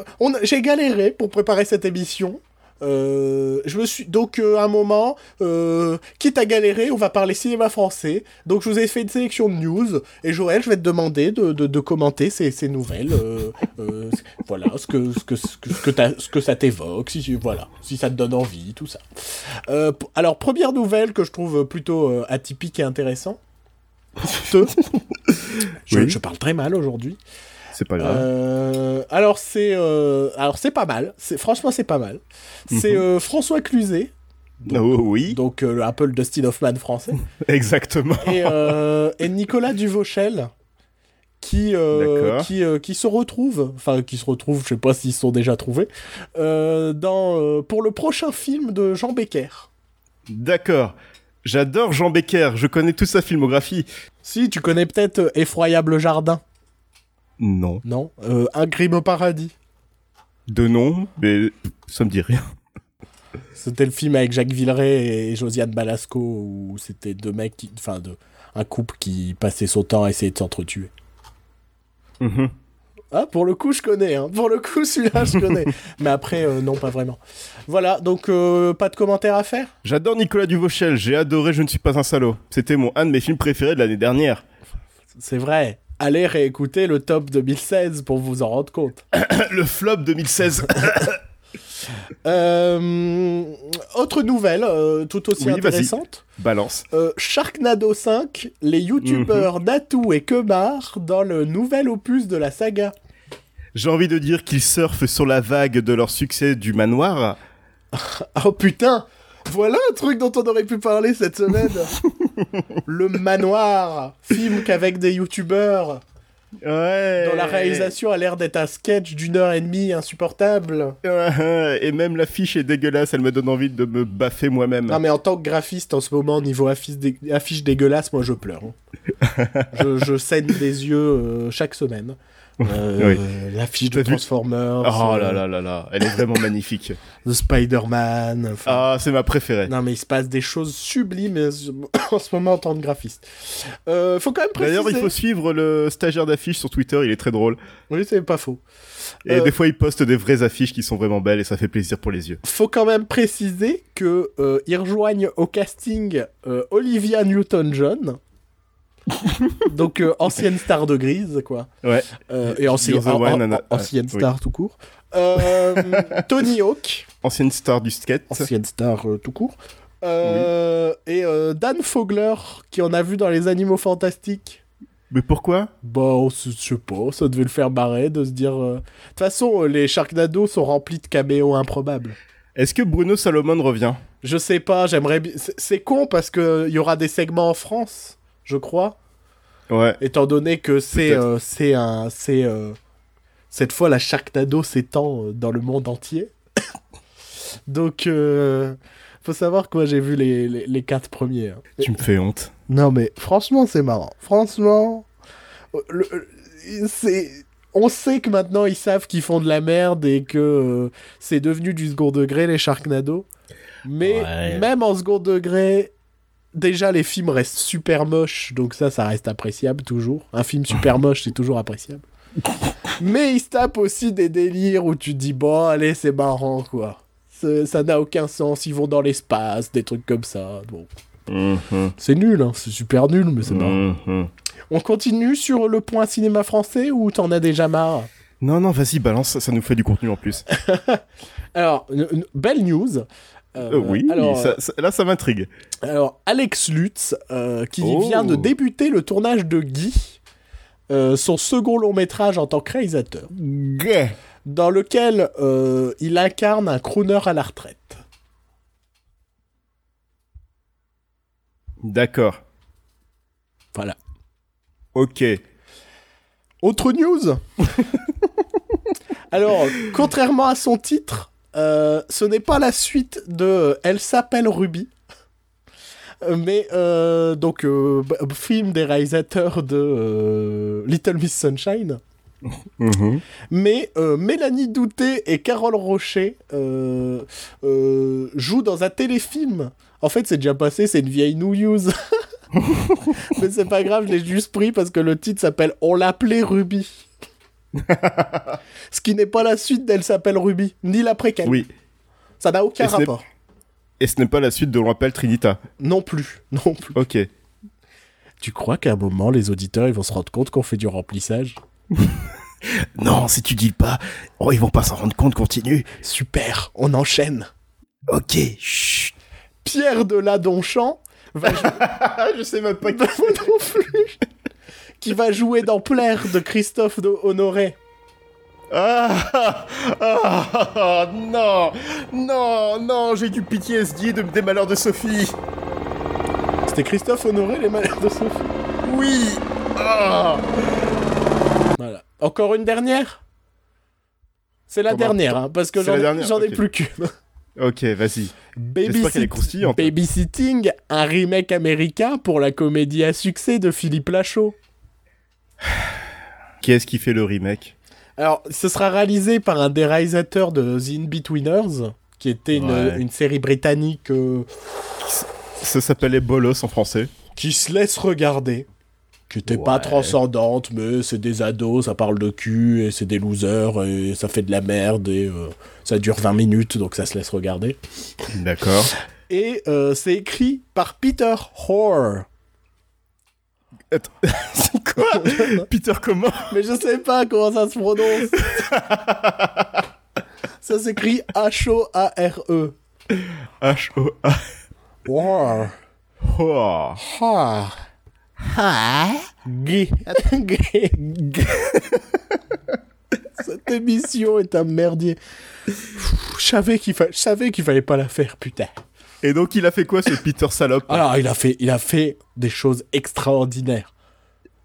J'ai galéré pour préparer cette émission. Euh, je me suis donc euh, un moment, euh, quitte à galérer, on va parler cinéma français. Donc je vous ai fait une sélection de news et Joël, je vais te demander de, commenter ces, nouvelles. [LAUGHS] voilà ce que ce que ce que, ce ce que ça t'évoque, si voilà, si ça te donne envie, tout ça. Alors première nouvelle que je trouve plutôt atypique et intéressant. Je, Oui. je parle très mal aujourd'hui. C'est pas grave. Euh, alors c'est euh, alors c'est pas mal. C'est franchement c'est pas mal. C'est Mhm. euh, François Cluzet, oh oui, donc euh, un peu le Dustin Hoffman français, [LAUGHS] exactement. et, et Nicolas Duvauchel qui qui qui se retrouvent, enfin qui se retrouvent, je sais pas s'ils se sont déjà trouvés, dans pour le prochain film de Jean Becker. D'accord. J'adore Jean Becker, je connais toute sa filmographie. Si tu connais peut-être euh, Effroyable Jardin, Non. non Euh, Un crime au paradis. De nom, mais ça me dit rien. C'était le film avec Jacques Villeray et Josiane Balasco où c'était deux mecs, qui, enfin un couple qui passait son temps à essayer de s'entretuer. Mhm. Ah, pour le coup, je connais. Hein. Pour le coup, celui-là, je connais. [LAUGHS] Mais après, euh, non, pas vraiment. Voilà, donc euh, pas de commentaires à faire? J'adore Nicolas Duvauchel, j'ai adoré Je ne suis pas un salaud. C'était mon un de mes films préférés de l'année dernière. C'est vrai. Allez réécouter le top 2016 pour vous en rendre compte. [COUGHS] Le flop 2016. [LAUGHS] Euh, autre nouvelle, euh, tout aussi Oui, intéressante. Balance. Euh, Sharknado 5, les youtubeurs Natou et Kemar dans le nouvel opus de la saga. J'ai envie de dire qu'ils surfent sur la vague de leur succès du manoir. [LAUGHS] Oh putain Voilà un truc dont on aurait pu parler cette semaine [LAUGHS] Le Manoir, film qu'avec des youtubeurs, Ouais. dont la réalisation a l'air d'être un sketch d'une heure et demie insupportable. Ouais, Et même l'affiche est dégueulasse, elle me donne envie de me baffer moi-même. Non mais en tant que graphiste en ce moment, niveau affiche, dé- affiche dégueulasse, moi je pleure. hein. [LAUGHS] je, je saigne des yeux euh, chaque semaine. Euh, L'affiche de Transformers, Oh euh, là là là là, elle est vraiment magnifique. [LAUGHS] de Spider-Man. enfin, Ah, c'est ma préférée. Non mais il se passe des choses sublimes euh, [COUGHS] en ce moment en tant que graphiste. Euh, faut quand même préciser. D'ailleurs, il faut suivre le stagiaire d'affiches sur Twitter, il est très drôle. Oui, c'est pas faux. Et Euh, des fois, il poste des vraies affiches qui sont vraiment belles et ça fait plaisir pour les yeux. Faut quand même préciser que ils rejoignent au casting Olivia Newton-John. [LAUGHS] Donc euh, ancienne star de Grise quoi. Ouais. Euh, et ancienne, You're the en- one en- and a- ancienne oui. star tout court. Euh, [LAUGHS] Tony Hawk, Ancienne star du skate. ancienne star tout court. Et Dan Fogler, qui en a vu dans Les Animaux Fantastiques. Mais pourquoi? Bah, on se- je sais pas, ça devait le faire marrer de se dire. De toute façon, les Sharknado sont remplis de caméos improbables. Est-ce que Bruno Salomon revient? Je sais pas, j'aimerais bien. c'est- con parce que il y aura des segments en France, je crois, Ouais. étant donné que c'est euh, c'est un c'est euh, cette fois la Sharknado s'étend euh, dans le monde entier. [COUGHS] Donc euh, faut savoir que moi j'ai vu les, les, les quatre premiers. hein. Tu me fais honte. Non mais franchement c'est marrant. Franchement, le- c'est on sait que maintenant ils savent qu'ils font de la merde et que c'est devenu du second degré les Sharknado. Mais Ouais. même en second degré, déjà les films restent super moches, donc ça ça reste appréciable toujours. Un film super [LAUGHS] moche c'est toujours appréciable. Mais ils se tapent aussi des délires où tu te dis bon allez c'est marrant quoi. Ça n'a aucun sens, ils vont dans l'espace, des trucs comme ça. Bon, Mhm. c'est nul, hein, c'est super nul, mais c'est marrant. Mhm. On continue sur le point cinéma français ou t'en as déjà marre? Non, non, vas-y, balance, ça, nous fait du contenu en plus. [LAUGHS] Alors, belle news. Euh, Euh, oui, alors, ça- ça- là, ça m'intrigue. alors, Alex Lutz, euh, qui Oh. vient de débuter le tournage de Guy, euh, son second long métrage en tant que réalisateur, Gay. dans lequel il incarne un crooner à la retraite. D'accord. Voilà. Ok. Autre news? [LAUGHS] Alors, contrairement à son titre, euh, ce n'est pas la suite de euh, Elle s'appelle Ruby. Euh, Mais euh, donc film des réalisateurs de Little Miss Sunshine. Mhm. Mais euh, Mélanie Douté et Carole Rocher euh, euh, jouent dans un téléfilm. En fait, c'est déjà passé, c'est une vieille news. [LAUGHS] [LAUGHS] Mais c'est pas grave, je l'ai juste pris parce que le titre s'appelle On l'appelait Ruby. [LAUGHS] Ce qui n'est pas la suite d'Elle s'appelle Ruby, ni l'après-quel. Oui. Ça n'a aucun Et ce n'est- rapport. Et ce n'est pas la suite de l'on appelle Trinita. Non plus, [LAUGHS] non plus. Ok. Tu crois qu'à un moment, les auditeurs ils vont se rendre compte qu'on fait du remplissage? [LAUGHS] Non, si tu dis pas, oh, ils vont pas s'en rendre compte, continue. Super, on enchaîne. Ok, chut. Pierre de Ladonchamp va jouer... Ah, je sais même pas Moi non plus. Qui va jouer dans Plaire de Christophe de Honoré. Ah, ah, ah, non, non, non, j'ai du PTSD de, des malheurs de Sophie? C'était Christophe Honoré, les malheurs de Sophie? Oui. Ah. Voilà. Encore une dernière? C'est la Comment dernière, hein, parce que j'en ai, plus qu'une. Ok, vas-y. Babysit- J'espère qu'elle est croustillante. Babysitting, un remake américain pour la comédie à succès de Philippe Lachaud. [SIGHS] Qui est-ce qui fait le remake Alors, ce sera réalisé par un des réalisateurs de The In-Betweeners, qui était une, Ouais. une série britannique euh, Ça s'appelait Bolos en français. qui se laisse regarder. Qui était pas transcendante, mais c'est des ados, ça parle de cul, et c'est des losers, et ça fait de la merde, et euh, ça dure 20 minutes, donc ça se laisse regarder. D'accord. Et euh, c'est écrit par Peter Hoare. [LAUGHS] Quoi [LAUGHS] Peter comment Mais je sais pas comment ça se prononce. [LAUGHS] ça s'écrit H-O-A-R-E. H-O-A. Hoare. Oh. Hoare. Gay. Gay. Gay. [LAUGHS] Cette émission est un merdier. Pff, Je savais qu'il fa- je savais qu'il fallait pas la faire, putain. Et donc il a fait quoi ce Peter salope? Alors, il a fait, il a fait des choses extraordinaires.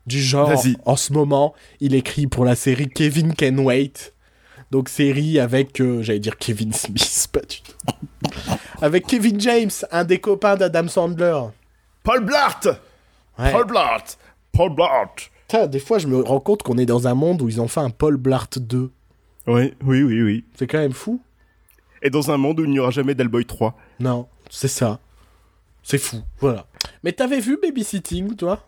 Du genre, en ce moment, il écrit pour la série Kevin Can Wait. Donc, série avec, euh, j'allais dire Kevin Smith, [LAUGHS] pas du tout. avec Kevin James, un des copains d'Adam Sandler. Paul Blart Ouais. Paul Blart Paul Blart Putain, des fois, je me rends compte qu'on est dans un monde où ils ont fait un Paul Blart 2. Oui, oui, oui, oui. C'est quand même fou. Et dans un monde où il n'y aura jamais d'Hellboy 3. Non, c'est ça. C'est fou, voilà. Mais t'avais vu Babysitting, toi?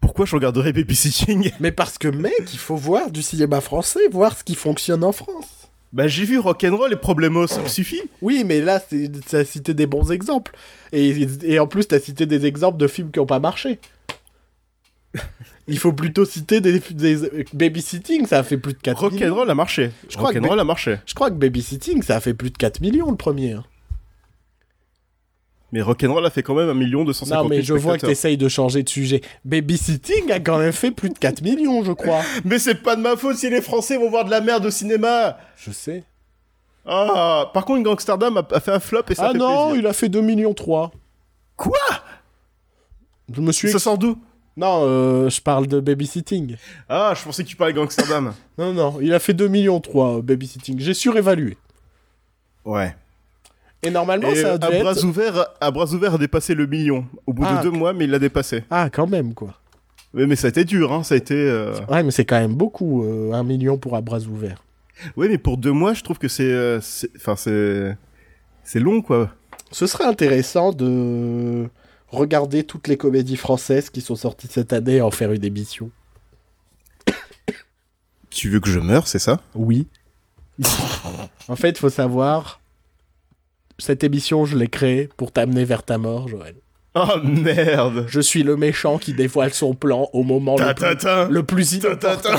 Pourquoi je regarderais Babysitting Mais parce que, mec, il faut voir du cinéma français, voir ce qui fonctionne en France. Bah j'ai vu Rock'n'Roll et Problemos, ça me suffit. Oui, mais là, t'as cité des bons exemples. Et, et en plus, t'as cité des exemples de films qui n'ont pas marché. Il faut plutôt citer des, des- Babysitting, ça a fait plus de 4 millions. Rock'n'Roll a marché. Je crois que Rock'n'Roll a marché. Je crois que Babysitting, ça a fait plus de 4 millions le premier. hein. Mais Rock'n'Roll a fait quand même un million deux cent Non, cinquante mais je vois que t'essayes de changer de sujet. Babysitting a quand même fait plus de 4 millions, je crois. [LAUGHS] Mais c'est pas de ma faute si les Français vont voir de la merde au cinéma. Je sais. Ah, par contre, Gangsterdam a, a fait un flop et ça ah fait non, plaisir. il a fait 2 millions 3. Quoi? Je me suis... Ça sort d'où? Non, euh, je parle de Babysitting. Ah, je pensais que tu parlais Gangsterdam. Non, non, il a fait 2 millions 3, Babysitting. J'ai surévalué. ouais. Et normalement, Et ça a à dû être- bras ouverts, à bras ouverts a dépassé le million. Au bout Ah. de deux mois, mais il l'a dépassé. Ah, quand même, quoi. Mais, mais ça a été dur, hein. Ça a été. euh, Ouais, mais c'est quand même beaucoup, euh, un million pour à bras ouverts. Ouais, mais pour deux mois, je trouve que c'est, euh, c'est- enfin, c'est, c'est long, quoi. Ce serait intéressant de regarder toutes les comédies françaises qui sont sorties cette année et en faire une émission. Tu veux que je meure, c'est ça? Oui. [LAUGHS] en fait, il faut savoir, cette émission, je l'ai créée pour t'amener vers ta mort, Joël. Oh merde. Je suis le méchant qui dévoile son plan au moment le plus, Ta-ta-ta. le plus inopportun.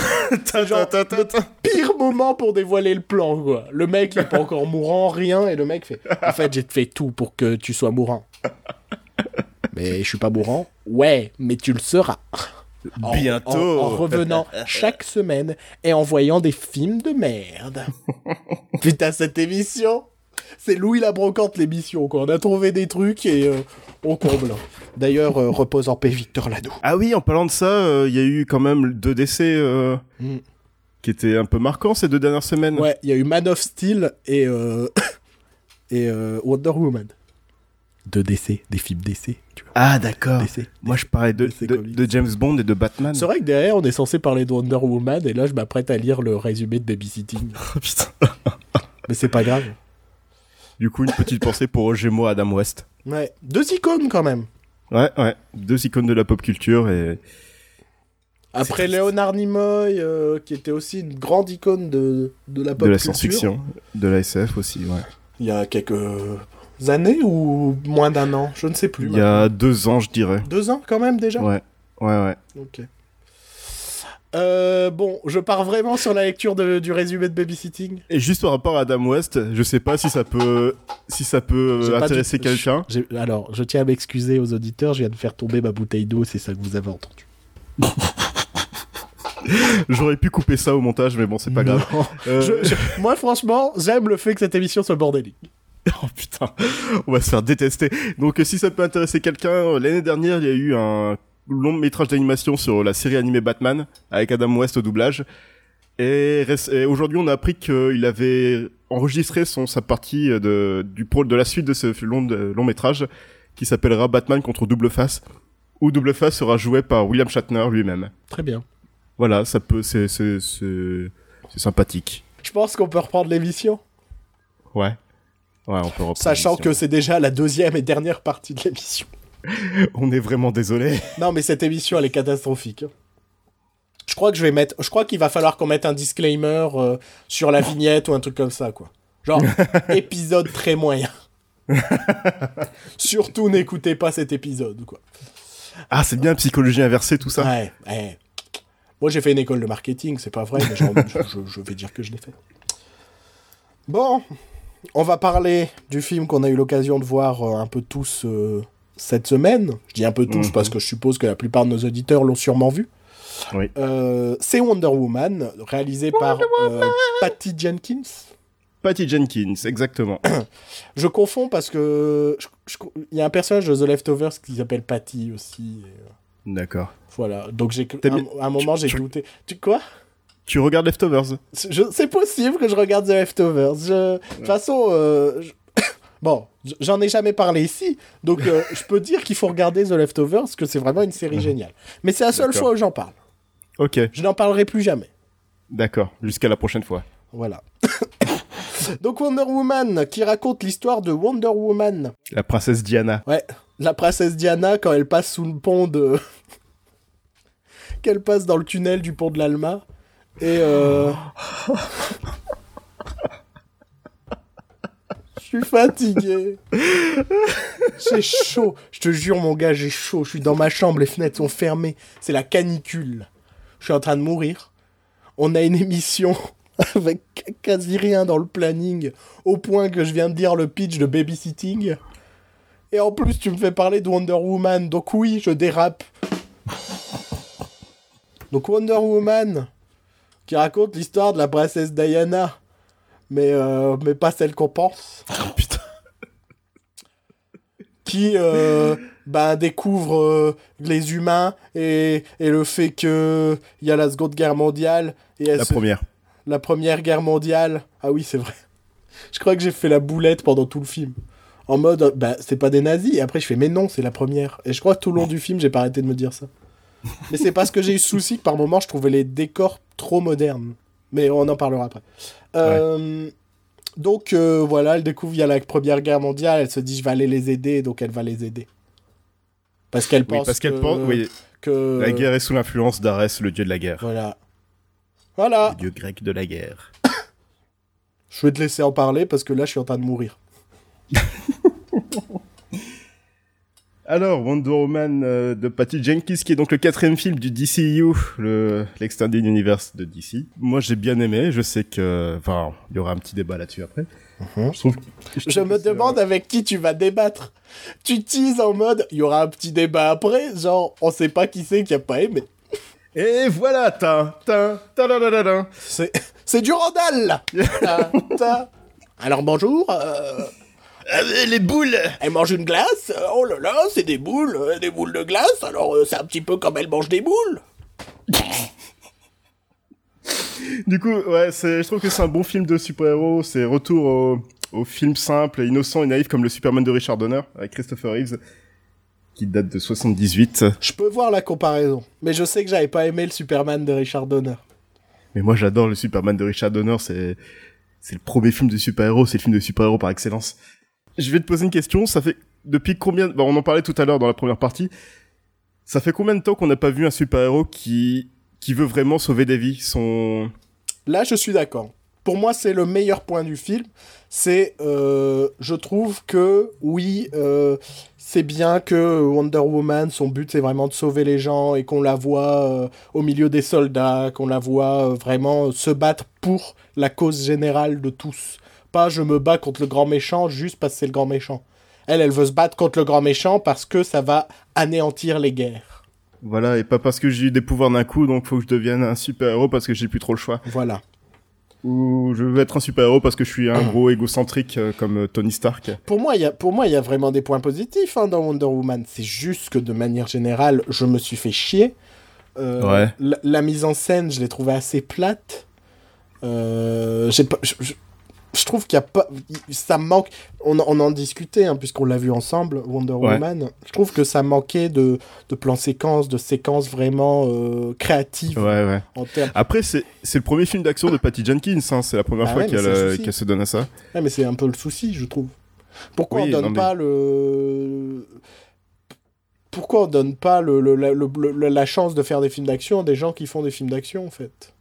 Pire moment pour dévoiler le plan, quoi. Le mec, il est pas encore mourant, rien, et le mec fait En fait, j'ai fait tout pour que tu sois mourant. Mais je suis pas mourant Ouais, mais tu le seras. En- Bientôt. En, en revenant chaque semaine et en voyant des films de merde. Putain, cette émission c'est Louis la brocante l'émission, quoi. On a trouvé des trucs et euh, on comble. D'ailleurs, euh, repose en paix Victor Lado. Ah oui, en parlant de ça, euh, il y a eu quand même deux décès euh, Mm. qui étaient un peu marquants ces deux dernières semaines. Ouais, il y a eu Man of Steel et, euh, [COUGHS] et euh, Wonder Woman. de DC, des films tu vois. Ah, d'accord. Moi, je parlais de, de James Bond et de Batman. C'est vrai que derrière, on est censé parler de Wonder Woman, et là, je m'apprête à lire le résumé de Babysitting. [LAUGHS] Oh, putain. Mais c'est pas grave. Du coup, une petite pensée pour Gémeaux Adam West. Ouais. Deux icônes quand même. Ouais, ouais. Deux icônes de la pop culture et Après. Léonard Nimoy, euh, qui était aussi une grande icône de, de la pop de la science-fiction, de la SF aussi, ouais. Il y a quelques années ou moins d'un an, je ne sais plus. Il y a deux ans, je dirais. Deux ans quand même déjà Ouais, ouais, ouais. Ok. Euh, bon, je pars vraiment sur la lecture de- du résumé de Babysitting. Et juste par rapport à Adam West, je sais pas si ça peut, si ça peut intéresser du- quelqu'un. Alors, je tiens à m'excuser aux auditeurs, je viens de faire tomber ma bouteille d'eau, c'est ça que vous avez entendu. [LAUGHS] J'aurais pu couper ça au montage, mais bon, c'est pas grave. Euh, Je- je- moi, franchement, j'aime le fait que cette émission soit bordélique. [LAUGHS] Oh putain, on va se faire détester. Donc si ça peut intéresser quelqu'un, euh, l'année dernière, il y a eu un long métrage d'animation sur la série animée Batman avec Adam West au doublage. Et, aujourd'hui, on a appris qu'il avait enregistré son sa partie euh, de du pro de la suite de ce long de- long métrage qui s'appellera Batman contre Double Face où Double Face sera joué par William Shatner lui-même. Très bien. Voilà, ça peut c'est c'est c'est sympathique. Je pense qu'on peut reprendre l'émission, Ouais. Ouais, on peut reprendre sachant que c'est déjà la deuxième et dernière partie de l'émission. [LAUGHS] on est vraiment désolé. Non, mais cette émission, elle est catastrophique. Je crois que je vais mettre. Je crois qu'il va falloir qu'on mette un disclaimer euh, sur la vignette ou un truc comme ça, quoi. Genre, [LAUGHS] épisode très moyen. Surtout, n'écoutez pas cet épisode, quoi. Ah, c'est bien psychologie inversée tout ça. Ouais, ouais. Moi, j'ai fait une école de marketing, c'est pas vrai, mais je vais dire que je l'ai fait. Bon, on va parler du film qu'on a eu l'occasion de voir euh, un peu tous euh, cette semaine. Je dis un peu tous Mhm. parce que je suppose que la plupart de nos auditeurs l'ont sûrement vu. Oui. Euh, c'est Wonder Woman, réalisé par euh, Patty Jenkins. Patty Jenkins, exactement. [CLEARS THROAT] Je confonds parce que il y a un personnage de The Leftovers qui s'appelle Patty aussi. et, euh, D'accord. voilà, donc j'ai mis- un moment j'ai douté. Tu quoi? Tu regardes Leftovers C'est possible que je regarde The Leftovers. Je- De toute façon, euh, je- bon, j'en ai jamais parlé ici, donc euh, [LAUGHS] je peux dire qu'il faut regarder The Leftovers, que c'est vraiment une série géniale. Mais c'est la seule fois où j'en parle. Ok, Je n'en parlerai plus jamais. d'accord. Jusqu'à la prochaine fois. Voilà. [LAUGHS] donc Wonder Woman, qui raconte l'histoire de Wonder Woman. La princesse Diana. Ouais, la princesse Diana, quand elle passe sous le pont de... [LAUGHS] Qu'elle passe dans le tunnel du pont de l'Alma. Et... Euh... Je suis fatigué. J'ai chaud. Je te jure, mon gars, j'ai chaud. Je suis dans ma chambre, les fenêtres sont fermées. C'est la canicule. Je suis en train de mourir. On a une émission [LAUGHS] avec quasi rien dans le planning, au point que je viens de dire le pitch de babysitting. Et en plus, tu me fais parler de Wonder Woman. Donc oui, je dérape. Donc Wonder Woman, qui raconte l'histoire de la princesse Diana. Mais, euh, mais pas celle qu'on pense. Oh [LAUGHS] putain. Qui euh, ben, découvre euh, les humains et, et le fait que il y a la Seconde Guerre mondiale. Et elle La se- première. la Première Guerre mondiale. Ah oui, c'est vrai. Je crois que j'ai fait la boulette pendant tout le film. En mode, euh, bah, c'est pas des nazis. Et après, je fais, mais non, c'est la première. Et je crois que tout le long du film, j'ai pas arrêté de me dire ça. Mais c'est parce que j'ai eu ce souci que par moment, je trouvais les décors trop modernes. Mais on en parlera après. Euh, Donc euh, voilà, elle découvre il y a la Première Guerre mondiale. Elle se dit, je vais aller les aider. Donc elle va les aider. Parce qu'elle Oui, pense parce que- pense. Oui, que... la guerre est sous l'influence d'Arès, le dieu de la guerre. Voilà. Voilà. Le dieu grec de la guerre. [COUGHS] Je vais te laisser en parler parce que là, je suis en train de mourir. [LAUGHS] Alors, Wonder Woman euh, de Patty Jenkins, qui est donc le quatrième film du DCU, le l'Extended Universe de DC. Moi, j'ai bien aimé. Je sais que, enfin, il y aura un petit débat là-dessus après. Mhm. Je trouve. Je me demande avec qui tu vas débattre. Tu teases en mode, il y aura un petit débat après, genre, on sait pas qui c'est qui a pas aimé. Et voilà, ta, ta, ta, ta, ta, ta, ta. C'est, c'est du Randall, là. Ta, ta. Alors bonjour, euh, Ah, les boules. elle mange une glace, euh, oh là là, c'est des boules, euh, des boules de glace, alors euh, c'est un petit peu comme elle mange des boules. [LAUGHS] Du coup, ouais, je trouve que c'est un bon film de super-héros. C'est retour au, au film simple, innocent et naïf comme le Superman de Richard Donner avec Christopher Reeves qui date de 78. Je peux voir la comparaison, mais je sais que j'avais pas aimé le Superman de Richard Donner. Mais moi j'adore le Superman de Richard Donner, c'est c'est le premier film de super-héros, c'est le film de super-héros par excellence. Je vais te poser une question, ça fait depuis combien bon, on en parlait tout à l'heure dans la première partie. Ça fait combien de temps qu'on n'a pas vu un super-héros qui qui veut vraiment sauver des vies, son Là, je suis d'accord. Pour moi, c'est le meilleur point du film. C'est, euh, je trouve que oui, euh, c'est bien que Wonder Woman, son but, c'est vraiment de sauver les gens et qu'on la voit euh, au milieu des soldats, qu'on la voit vraiment se battre pour la cause générale de tous. Pas je me bats contre le grand méchant juste parce que c'est le grand méchant. Elle, elle veut se battre contre le grand méchant parce que ça va anéantir les guerres. Voilà, et pas parce que j'ai eu des pouvoirs d'un coup, donc faut que je devienne un super-héros parce que j'ai plus trop le choix. Voilà ou je veux être un super-héros parce que je suis un gros égocentrique euh, comme euh, Tony Stark. Pour moi, il y a pour moi il y a vraiment des points positifs hein, dans Wonder Woman. C'est juste que de manière générale, je me suis fait chier. Euh, ouais. la, mise en scène, je l'ai trouvée assez plate. j'ai pas, je trouve qu'il y a pas ça manque on, on en discutait hein, puisqu'on l'a vu ensemble Wonder Woman. Je trouve que ça manquait de, de plans séquences de séquences vraiment euh, créatives. Ouais, ouais. après c'est le premier film d'action de Patty Jenkins hein. c'est la première ah fois qu'elle se donne à ça. Ouais, mais c'est un peu le souci je trouve. Pourquoi on donne pas le pourquoi on donne pas le, le, la chance de faire des films d'action à des gens qui font des films d'action en fait?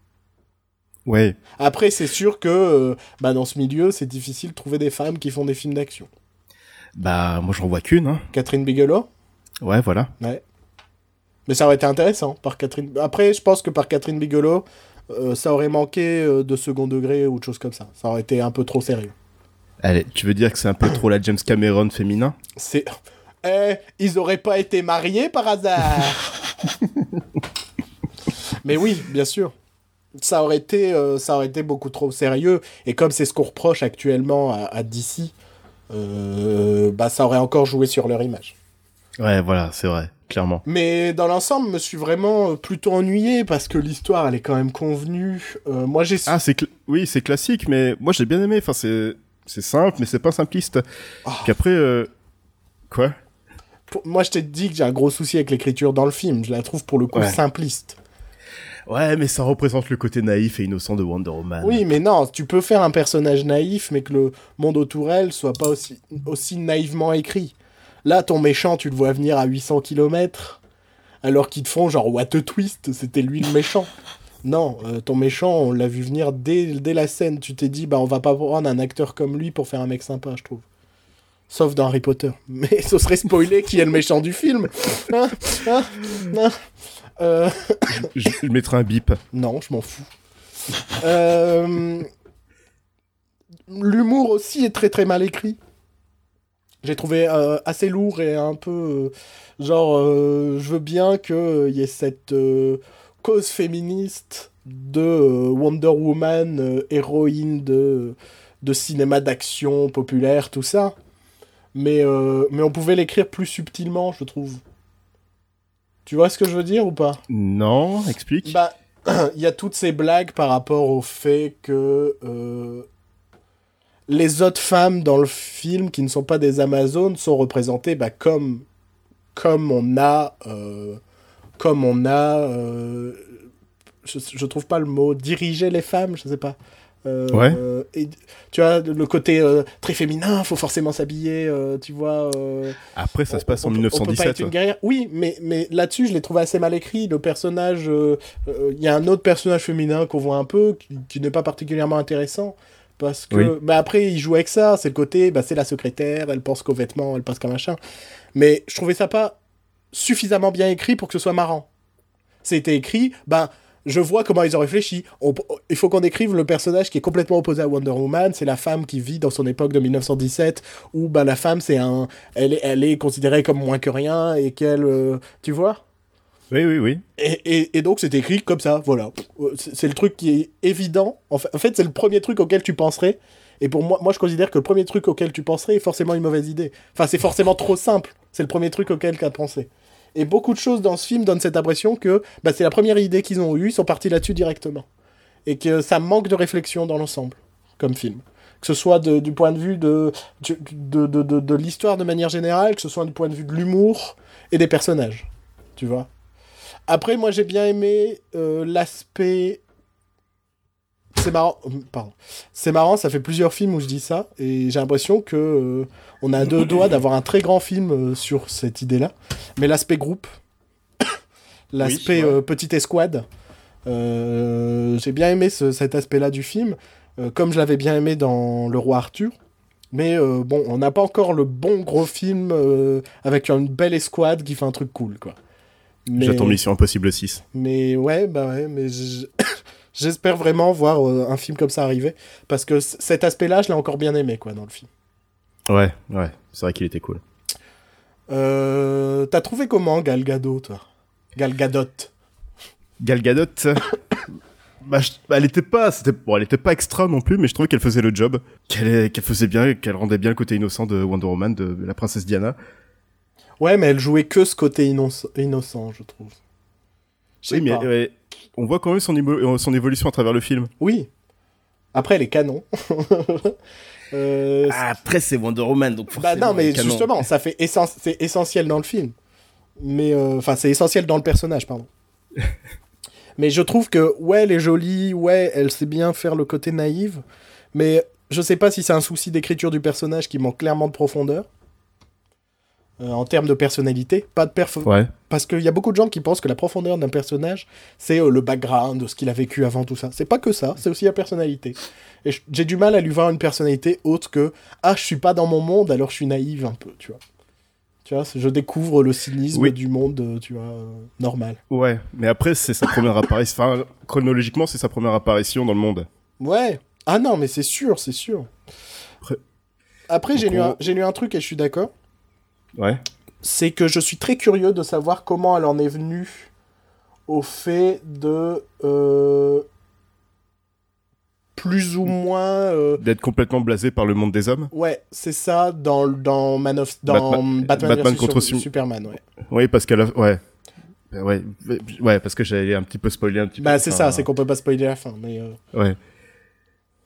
Ouais. Après, c'est sûr que euh, bah, dans ce milieu, c'est difficile de trouver des femmes qui font des films d'action. Bah, moi, j'en vois qu'une. Hein. Catherine Bigelow? Ouais, voilà. Ouais. Mais ça aurait été intéressant par Catherine. Après, je pense que par Catherine Bigelow, euh, ça aurait manqué euh, de second degré ou de choses comme ça. Ça aurait été un peu trop sérieux. Allez, tu veux dire que c'est un peu trop la James Cameron féminin? C'est. Eh, ils auraient pas été mariés par hasard [LAUGHS] Mais oui, bien sûr ça aurait été euh, ça aurait été beaucoup trop sérieux. Et comme c'est ce qu'on reproche actuellement à, DC euh, bah ça aurait encore joué sur leur image. Ouais voilà c'est vrai clairement. Mais dans l'ensemble me suis vraiment euh, plutôt ennuyé parce que l'histoire elle est quand même convenue. Moi j'ai ah c'est oui c'est classique mais moi j'ai bien aimé. Enfin c'est c'est simple mais c'est pas simpliste. Oh. puis après quoi? Moi je t'ai dit que j'ai un gros souci avec l'écriture dans le film. Je la trouve pour le coup simpliste Ouais, mais ça représente le côté naïf et innocent de Wonder Woman. Oui, mais non, tu peux faire un personnage naïf, mais que le monde autour d'elle soit pas aussi, aussi naïvement écrit. Là, ton méchant, tu le vois venir à 800 km, alors qu'ils te font genre what a twist, c'était lui le méchant. Non, euh, ton méchant, on l'a vu venir dès, dès la scène. Tu t'es dit, bah on va pas prendre un acteur comme lui pour faire un mec sympa, je trouve. Sauf dans Harry Potter. [LAUGHS] Mais ce serait spoiler qui est le méchant du film. Hein hein hein euh, je, mettrai un bip. Non, je m'en fous. Euh, l'humour aussi est très très mal écrit. J'ai trouvé euh, assez lourd et un peu genre je veux bien qu'il y ait cette cause féministe de Wonder Woman, héroïne de, de cinéma d'action populaire, tout ça. Mais, mais on pouvait l'écrire plus subtilement, je trouve. Tu vois ce que je veux dire ou pas? Non, explique. Bah, [CLEARS THROAT] il y a toutes ces blagues par rapport au fait que euh, les autres femmes dans le film qui ne sont pas des Amazones sont représentées bah, comme comme on a euh, comme on a euh, je, je trouve pas le mot diriger les femmes, je sais pas. Euh, ouais. et, tu vois, le côté euh, très féminin, faut forcément s'habiller, euh, tu vois. Après, ça se passe en 1917. une guerrière. Oui, mais, mais là-dessus, je l'ai trouvé assez mal écrit. Le personnage, il y a un autre personnage féminin qu'on voit un peu, qui, n'est pas particulièrement intéressant. Parce que, bah après, il joue avec ça. C'est le côté, bah, c'est la secrétaire, elle pense qu'aux vêtements, elle pense qu'à machin. Mais je trouvais ça pas suffisamment bien écrit pour que ce soit marrant. C'était écrit, bah je vois comment ils ont réfléchi. il faut qu'on décrive le personnage qui est complètement opposé à Wonder Woman. C'est la femme qui vit dans son époque de 1917, où bah, la femme, c'est un, elle est, elle est considérée comme moins que rien et qu'elle, euh, tu vois? Oui, oui, oui. Et, donc c'est écrit comme ça, voilà. C'est le truc qui est évident. En fait, c'est le premier truc auquel tu penserais. Et pour moi, moi, je considère que le premier truc auquel tu penserais est forcément une mauvaise idée. Enfin, c'est forcément trop simple. C'est le premier truc auquel tu as pensé. Et beaucoup de choses dans ce film donnent cette impression que bah, c'est la première idée qu'ils ont eue, ils sont partis là-dessus directement. Et que ça manque de réflexion dans l'ensemble, comme film. Que ce soit du point de vue de, de, de, de l'histoire de manière générale, que ce soit du point de vue de l'humour et des personnages. Tu vois Après, moi, j'ai bien aimé euh, l'aspect. C'est marrant, euh, pardon. C'est marrant, ça fait plusieurs films où je dis ça, et j'ai l'impression que euh, on a deux [LAUGHS] doigts d'avoir un très grand film euh, sur cette idée-là. Mais l'aspect groupe, [COUGHS] l'aspect ouais. petite escouade, j'ai bien aimé ce- cet aspect-là du film, comme je l'avais bien aimé dans Le Roi Arthur. Mais bon, on n'a pas encore le bon gros film avec une belle escouade qui fait un truc cool, quoi. Mais- J'attends Mission Impossible 6. mais ouais, bah ouais, mais je- j'espère vraiment voir euh, un film comme ça arriver parce que cet aspect-là, je l'ai encore bien aimé quoi dans le film. Ouais, ouais, c'est vrai qu'il était cool. Euh, T'as trouvé comment Gal Gadot, toi? Gal Gadot. Gal Gadot, [COUGHS] bah, je- bah, elle était pas, c'était, bon, elle était pas extra non plus, mais je trouvais qu'elle faisait le job, qu'elle, qu'elle faisait bien, qu'elle rendait bien le côté innocent de Wonder Woman, de la princesse Diana. Ouais, mais elle jouait que ce côté innoc- innocent, je trouve. Oui, mais pas. On voit quand même son, émo- son évolution à travers le film. Oui. Après, elle est canon. [LAUGHS] Euh, après, c'est Wonder Woman, donc Bah non, mais justement, ça fait essen- c'est essentiel dans le film. Mais euh, enfin, c'est essentiel dans le personnage, pardon. [LAUGHS] mais je trouve que ouais, elle est jolie, ouais, elle sait bien faire le côté naïve, mais je sais pas si c'est un souci d'écriture du personnage qui manque clairement de profondeur. Euh, en termes de personnalité, pas de perf Ouais. parce qu'il y a beaucoup de gens qui pensent que la profondeur d'un personnage, c'est euh, le background, de ce qu'il a vécu avant, tout ça. C'est pas que ça, c'est aussi la personnalité. Et j'ai du mal à lui voir une personnalité autre que Ah, je suis pas dans mon monde, alors je suis naïve un peu, tu vois. Tu vois, je découvre le cynisme Oui. du monde, euh, tu vois, euh, normal. Ouais, mais après, c'est sa première apparition. Enfin, chronologiquement, c'est sa première apparition dans le monde. Ouais. Ah non, mais c'est sûr, c'est sûr. Après- Après, j'ai lu, on- lu un truc et je suis d'accord. Ouais. c'est que je suis très curieux de savoir comment elle en est venue au fait de euh, plus ou moins euh, D'être complètement blasé par le monde des hommes. ouais c'est ça dans dans Man of dans Batman- Batman, Batman versus contre Su- Su- Superman ouais Oui, parce qu'elle a... Ouais. Ouais, ouais, parce que j'allais un petit peu spoiler un petit peu. bah c'est ça c'est qu'on peut pas spoiler la fin mais euh, Ouais.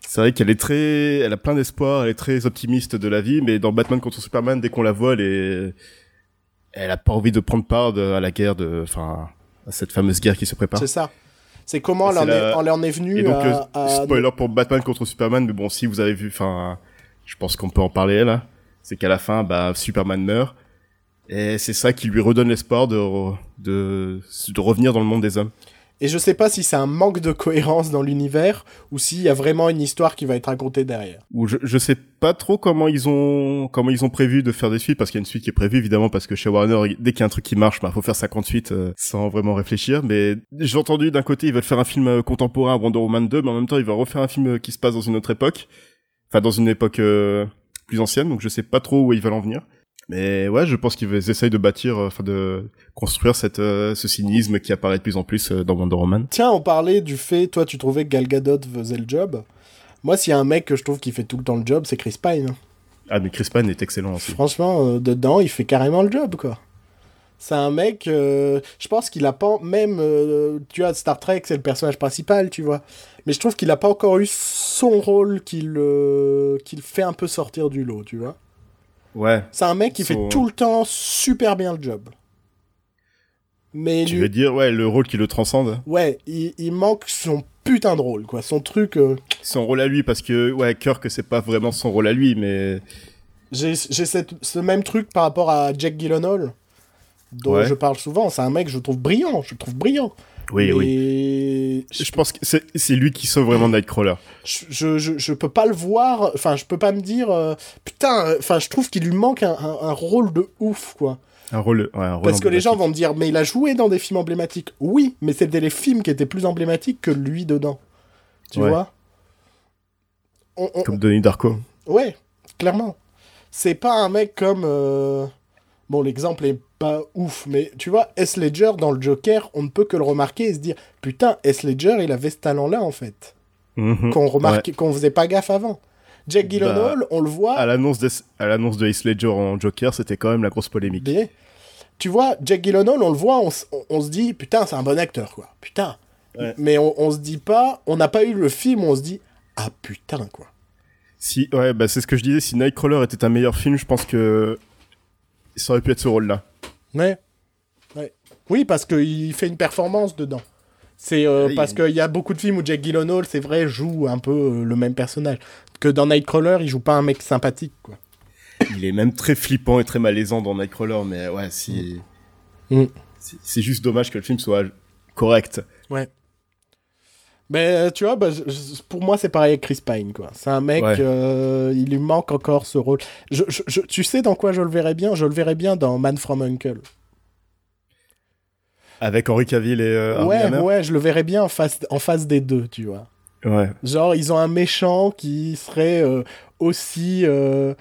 C'est vrai qu'elle est très, elle a plein d'espoir, elle est très optimiste de la vie, mais dans Batman contre Superman, dès qu'on la voit, elle est, elle a pas envie de prendre part de- à la guerre de, enfin, à cette fameuse guerre qui se prépare. c'est ça c'est comment elle en, est, la- elle en est venue Et donc, à, euh, à- spoiler pour Batman contre Superman, mais bon, si vous avez vu, enfin, je pense qu'on peut en parler là, c'est qu'à la fin, bah, Superman meurt, et c'est ça qui lui redonne l'espoir de, de, de revenir dans le monde des hommes. Et je sais pas si c'est un manque de cohérence dans l'univers ou s'il y a vraiment une histoire qui va être racontée derrière. Ou je, je sais pas trop comment ils ont comment ils ont prévu de faire des suites parce qu'il y a une suite qui est prévue évidemment parce que chez Warner dès qu'il y a un truc qui marche bah faut faire 58 euh, sans vraiment réfléchir. Mais j'ai entendu d'un côté ils veulent faire un film euh, contemporain Wonder Woman 2 mais en même temps ils veulent refaire un film euh, qui se passe dans une autre époque. Enfin dans une époque euh, plus ancienne donc je sais pas trop où ils veulent en venir mais ouais je pense qu'ils essayent de bâtir euh, enfin de construire cette euh, ce cynisme qui apparaît de plus en plus euh, dans Wonder Woman Tiens, on parlait du fait, toi tu trouvais que Gal Gadot faisait le job. Moi, s'il y a un mec que je trouve qui fait tout le temps le job, c'est Chris Pine. ah mais Chris Pine est excellent aussi Franchement, euh, dedans, il fait carrément le job, quoi. C'est un mec, euh, je pense qu'il a pas, même, euh, tu vois, Star Trek, c'est le personnage principal, tu vois. Mais je trouve qu'il a pas encore eu son rôle qu'il qu'il fait un peu sortir du lot, tu vois. Ouais C'est un mec qui fait tout le temps super bien le job. Mais tu lui, veux dire ouais le rôle qui le transcende ouais, il, il manque son putain de rôle, quoi. Son truc... euh, son rôle à lui parce que ouais Kirk c'est pas vraiment son rôle à lui mais J'ai ce même truc par rapport à Jack Gyllenhaal, dont Ouais. je parle souvent. C'est un mec, je trouve brillant, je trouve brillant. Oui oui je, je pense que c'est c'est lui qui sauve vraiment Nightcrawler je, je, je peux pas le voir, enfin, je peux pas me dire, euh, putain, euh, enfin, je trouve qu'il lui manque un, un- un rôle de ouf, quoi. un rôle ouais, un rôle Parce que les gens vont me dire, mais il a joué dans des films emblématiques. Oui, mais c'était les films qui étaient plus emblématiques que lui dedans. Tu Ouais. vois? On- on- comme Denis Darko Ouais, clairement. C'est pas un mec comme. euh, Bon, l'exemple est pas ouf, mais tu vois, S. Ledger dans le Joker, on ne peut que le remarquer et se dire Putain, S. Ledger, il avait ce talent-là, en fait. Mhm. Qu'on remarquait, qu'on faisait pas gaffe avant. Jack Bah, Gyllenhaal, on le voit. à l'annonce de à l'annonce de Heath Ledger en Joker c'était quand même la grosse polémique. Tu vois, Jack Gyllenhaal, on le voit, on, se dit Putain, c'est un bon acteur, quoi. Putain. Ouais. Mais on, on se dit pas, on n'a pas eu le film on se dit Ah putain, quoi. Si, ouais, bah c'est ce que je disais. Si Nightcrawler était un meilleur film, je pense que ça aurait pu être ce rôle-là. Ouais. ouais. Oui, parce qu'il fait une performance dedans. C'est euh, Oui. parce qu'il y a beaucoup de films où Jack Gyllenhaal, c'est vrai, joue un peu euh, le même personnage. Que dans Nightcrawler, il joue pas un mec sympathique, quoi. [COUGHS] Il est même très flippant et très malaisant dans Nightcrawler, mais ouais, si. Mm. c'est- C'est juste dommage que le film soit correct. Ouais. Mais euh, tu vois, bah, je- pour moi, c'est pareil avec Chris Pine, quoi. C'est un mec, Ouais. euh, il lui manque encore ce rôle. Je, je- tu sais dans quoi je le verrais bien? Je le verrais bien dans Man from Uncle. Avec Henry Cavill et euh, ouais, ouais, je le verrais bien en face, en face des deux, tu vois. Ouais. Genre, ils ont un méchant qui serait euh, aussi un,